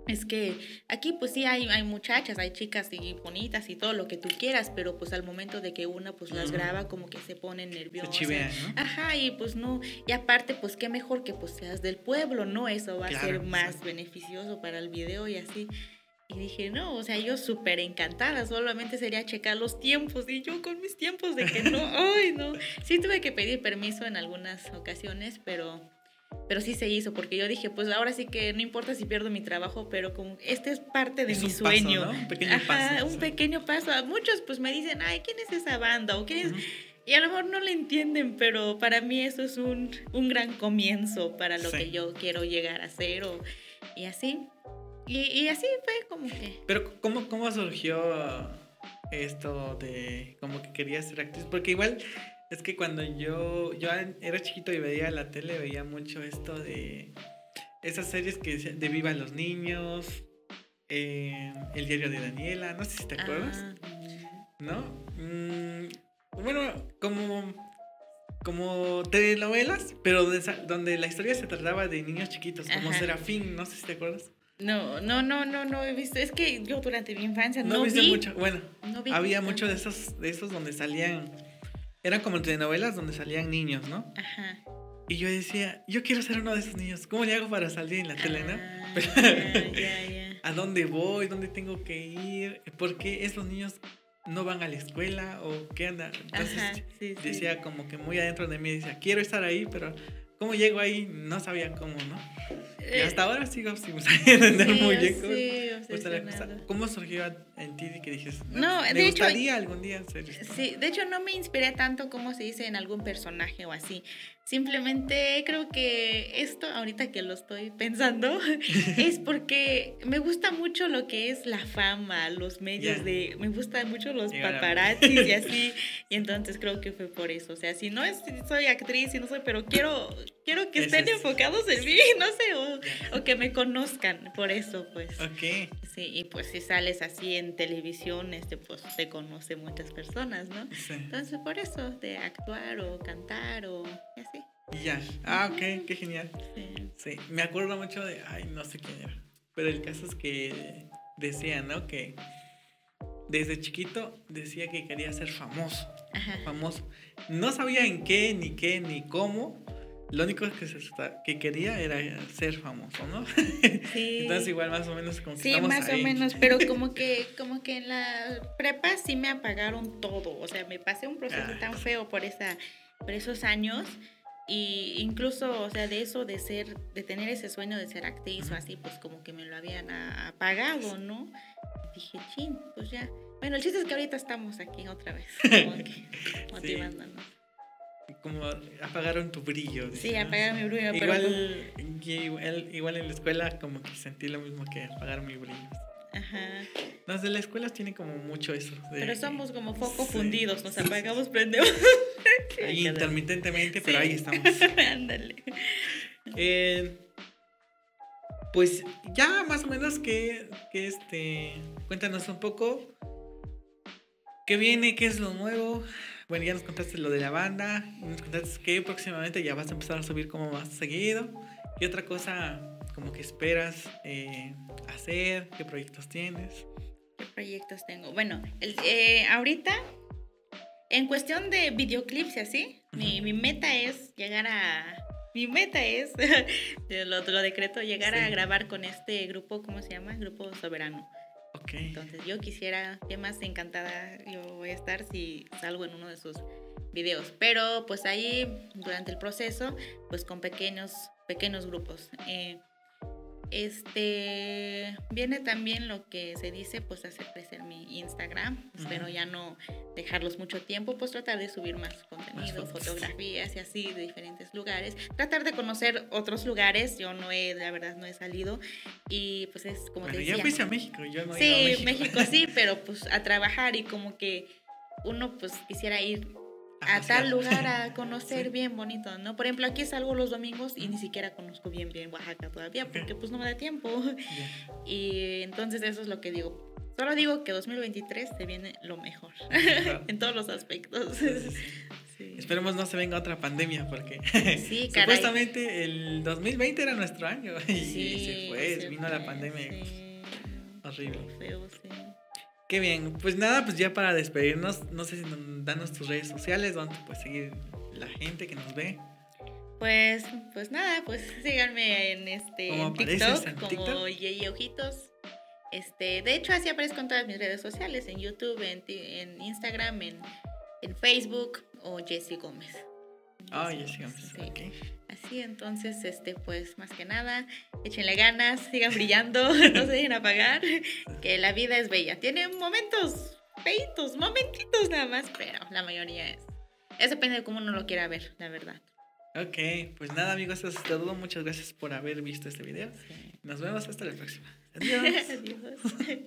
es que aquí pues sí hay, hay muchachas, hay chicas y bonitas y todo lo que tú quieras, pero pues al momento de que una pues las graba como que se ponen Se nerviosas. chivean, ¿no? Ajá, y pues no, y aparte, pues qué mejor que pues seas del pueblo, ¿no? Eso va a ser más beneficioso para el video y así. Y dije, no, o sea, yo súper encantada, solamente sería checar los tiempos y yo con mis tiempos de que no, ay, no. Sí tuve que pedir permiso en algunas ocasiones, pero, pero sí se hizo, porque yo dije, pues ahora sí que no importa si pierdo mi trabajo, pero como este es parte de Es mi un paso, sueño. ¿no? Un pequeño Ajá, paso, un sí. pequeño paso. A muchos pues me dicen, ay, ¿quién es esa banda? O quién es... Ujú. Y a lo mejor no le entienden, pero para mí eso es un, un gran comienzo para lo Sí. que yo quiero llegar a ser o, y así. Y, y así fue como que... Pero ¿cómo, cómo surgió esto de como que querías ser actriz? Porque igual es que cuando yo, yo era chiquito y veía la tele, veía mucho esto de esas series que de Viva los Niños, eh, El diario de Daniela, no sé si te acuerdas, ah, ¿no? Mm, bueno, como, como telenovelas, pero de esa- donde la historia se trataba de niños chiquitos, como Ajá. Serafín, no sé si te acuerdas. No, no, no, no, no he visto. Es que yo durante mi infancia No, no, viste vi. mucho, bueno. no vi Había mucho de esos, de esos donde salían, eran como telenovelas donde salían niños, ¿no? Ajá. Y yo decía, yo quiero ser uno de esos niños, ¿cómo le hago para salir en la tele, no? Ah, ya, ya, ya. ¿a dónde voy? ¿Dónde tengo que ir? ¿Por qué esos niños no van a la escuela? ¿O qué anda? Entonces Ajá, sí, sí. decía como que muy adentro de mí, decía, quiero estar ahí, pero ¿cómo llego ahí? No sabía cómo, ¿no? Y Eh, hasta ahora sigo sin entender sí, muy bien sí, cómo- pues, la cosa. obsesionado. ¿Cómo surgió en ti que dijes, No, me de hecho- gustaría algún día hacer esto? Sí, de hecho no me inspiré tanto como se dice en algún personaje o así. Simplemente creo que esto, ahorita que lo estoy pensando, es porque me gusta mucho lo que es la fama, los medios de... Me gustan mucho los paparazzis y así. Y entonces creo que fue por eso. O sea, si no es, soy actriz y no soy, pero quiero, quiero que estén es- enfocados en mí, no sé, o, o que me conozcan, por eso pues. Ok, Sí, y pues si sales así en televisión, este, pues te conoce muchas personas, ¿no? sí. Entonces, por eso, de actuar o cantar o así. Y ya. Ah, ok, qué genial. Sí. Sí, me acuerdo mucho de, ay, no sé quién era. Pero el caso es que decía, ¿no? Que desde chiquito decía que quería ser famoso. Ajá. Famoso. No sabía en qué, ni qué, ni cómo. Lo único que, se que quería era ser famoso, ¿no? Sí. Entonces igual más o menos como que Sí, estamos más ahí. o menos, pero como que, como que en la prepa sí me apagaron todo, o sea, me pasé un proceso Ah. tan feo por esa, por esos años y incluso, o sea, de eso de ser, de tener ese sueño de ser actriz o así, pues como que me lo habían apagado, ¿no? Y dije, chin, pues ya. Bueno, el chiste es que ahorita estamos aquí otra vez, como que motivándonos. Como apagaron tu brillo. Sí, apagaron mi brillo, pero Igual, y- igual, igual en la escuela como que sentí lo mismo que apagar mi brillo. Ajá. Los de la escuela tienen como mucho eso. de Pero somos como foco Sí. fundidos, nos apagamos, prendemos. Ahí intermitentemente, pero ahí estamos. Ándale. Eh, pues ya más o menos que, que este, cuéntanos un poco qué viene, qué es lo nuevo. Bueno, ya nos contaste lo de la banda, nos contaste que próximamente ya vas a empezar a subir como más seguido. ¿Qué otra cosa como que esperas eh, hacer? ¿Qué proyectos tienes? ¿Qué proyectos tengo? Bueno, el- eh, ahorita, en cuestión de videoclips y así, mi, mi meta es llegar a... Mi meta es, lo, lo decreto, llegar a Sí. grabar con este grupo, ¿cómo se llama? Grupo Soberano. Ok. Entonces yo quisiera, qué más encantada yo voy a estar si salgo en uno de sus videos. Pero pues ahí durante el proceso, pues con pequeños, pequeños grupos. Eh, este viene también lo que se dice, pues hacer crecer mi Instagram. Espero Ujú. ya no dejarlos mucho tiempo, pues tratar de subir más contenido, fotografías y así de diferentes lugares. Tratar de conocer otros lugares. Yo no he, la verdad, no he salido. Y pues es como te decía. ya fuiste a México, yo no he Sí, ido a México. México. sí, pero pues a trabajar y como que uno pues quisiera ir a tal lugar a conocer Sí. bien bonito, ¿no? Por ejemplo, aquí salgo los domingos y ni siquiera conozco bien bien Oaxaca todavía porque pues no me da tiempo. Y entonces eso es lo que digo. Solo digo que 2023 se viene lo mejor en todos los aspectos. Sí. Esperemos no se venga otra pandemia porque Sí, supuestamente el 2020 era nuestro año y Sí, se fue, se vino la pandemia. Horrible. Feo, sí. Qué bien, pues nada, pues ya para despedirnos, no sé si nos, danos tus redes sociales donde pues seguir la gente que nos ve. Pues, pues nada, pues síganme en este ¿Cómo en TikTok en como TikTok? Yeye Ojitos. Este, de hecho así aparezco en todas mis redes sociales, en YouTube, en, Instagram, en, en Facebook o Jessie Gómez. Ya sigamos. Sí. ok. Así, entonces, este, pues más que nada, échenle ganas, sigan brillando, no se dejen apagar, que la vida es bella. Tiene momentos feitos, momentitos nada más, pero la mayoría es. Eso depende de cómo uno lo quiera ver, la verdad. Ok, pues nada amigos, eso es todo. Muchas gracias por haber visto este video. Nos vemos hasta la próxima. Adiós. Adiós.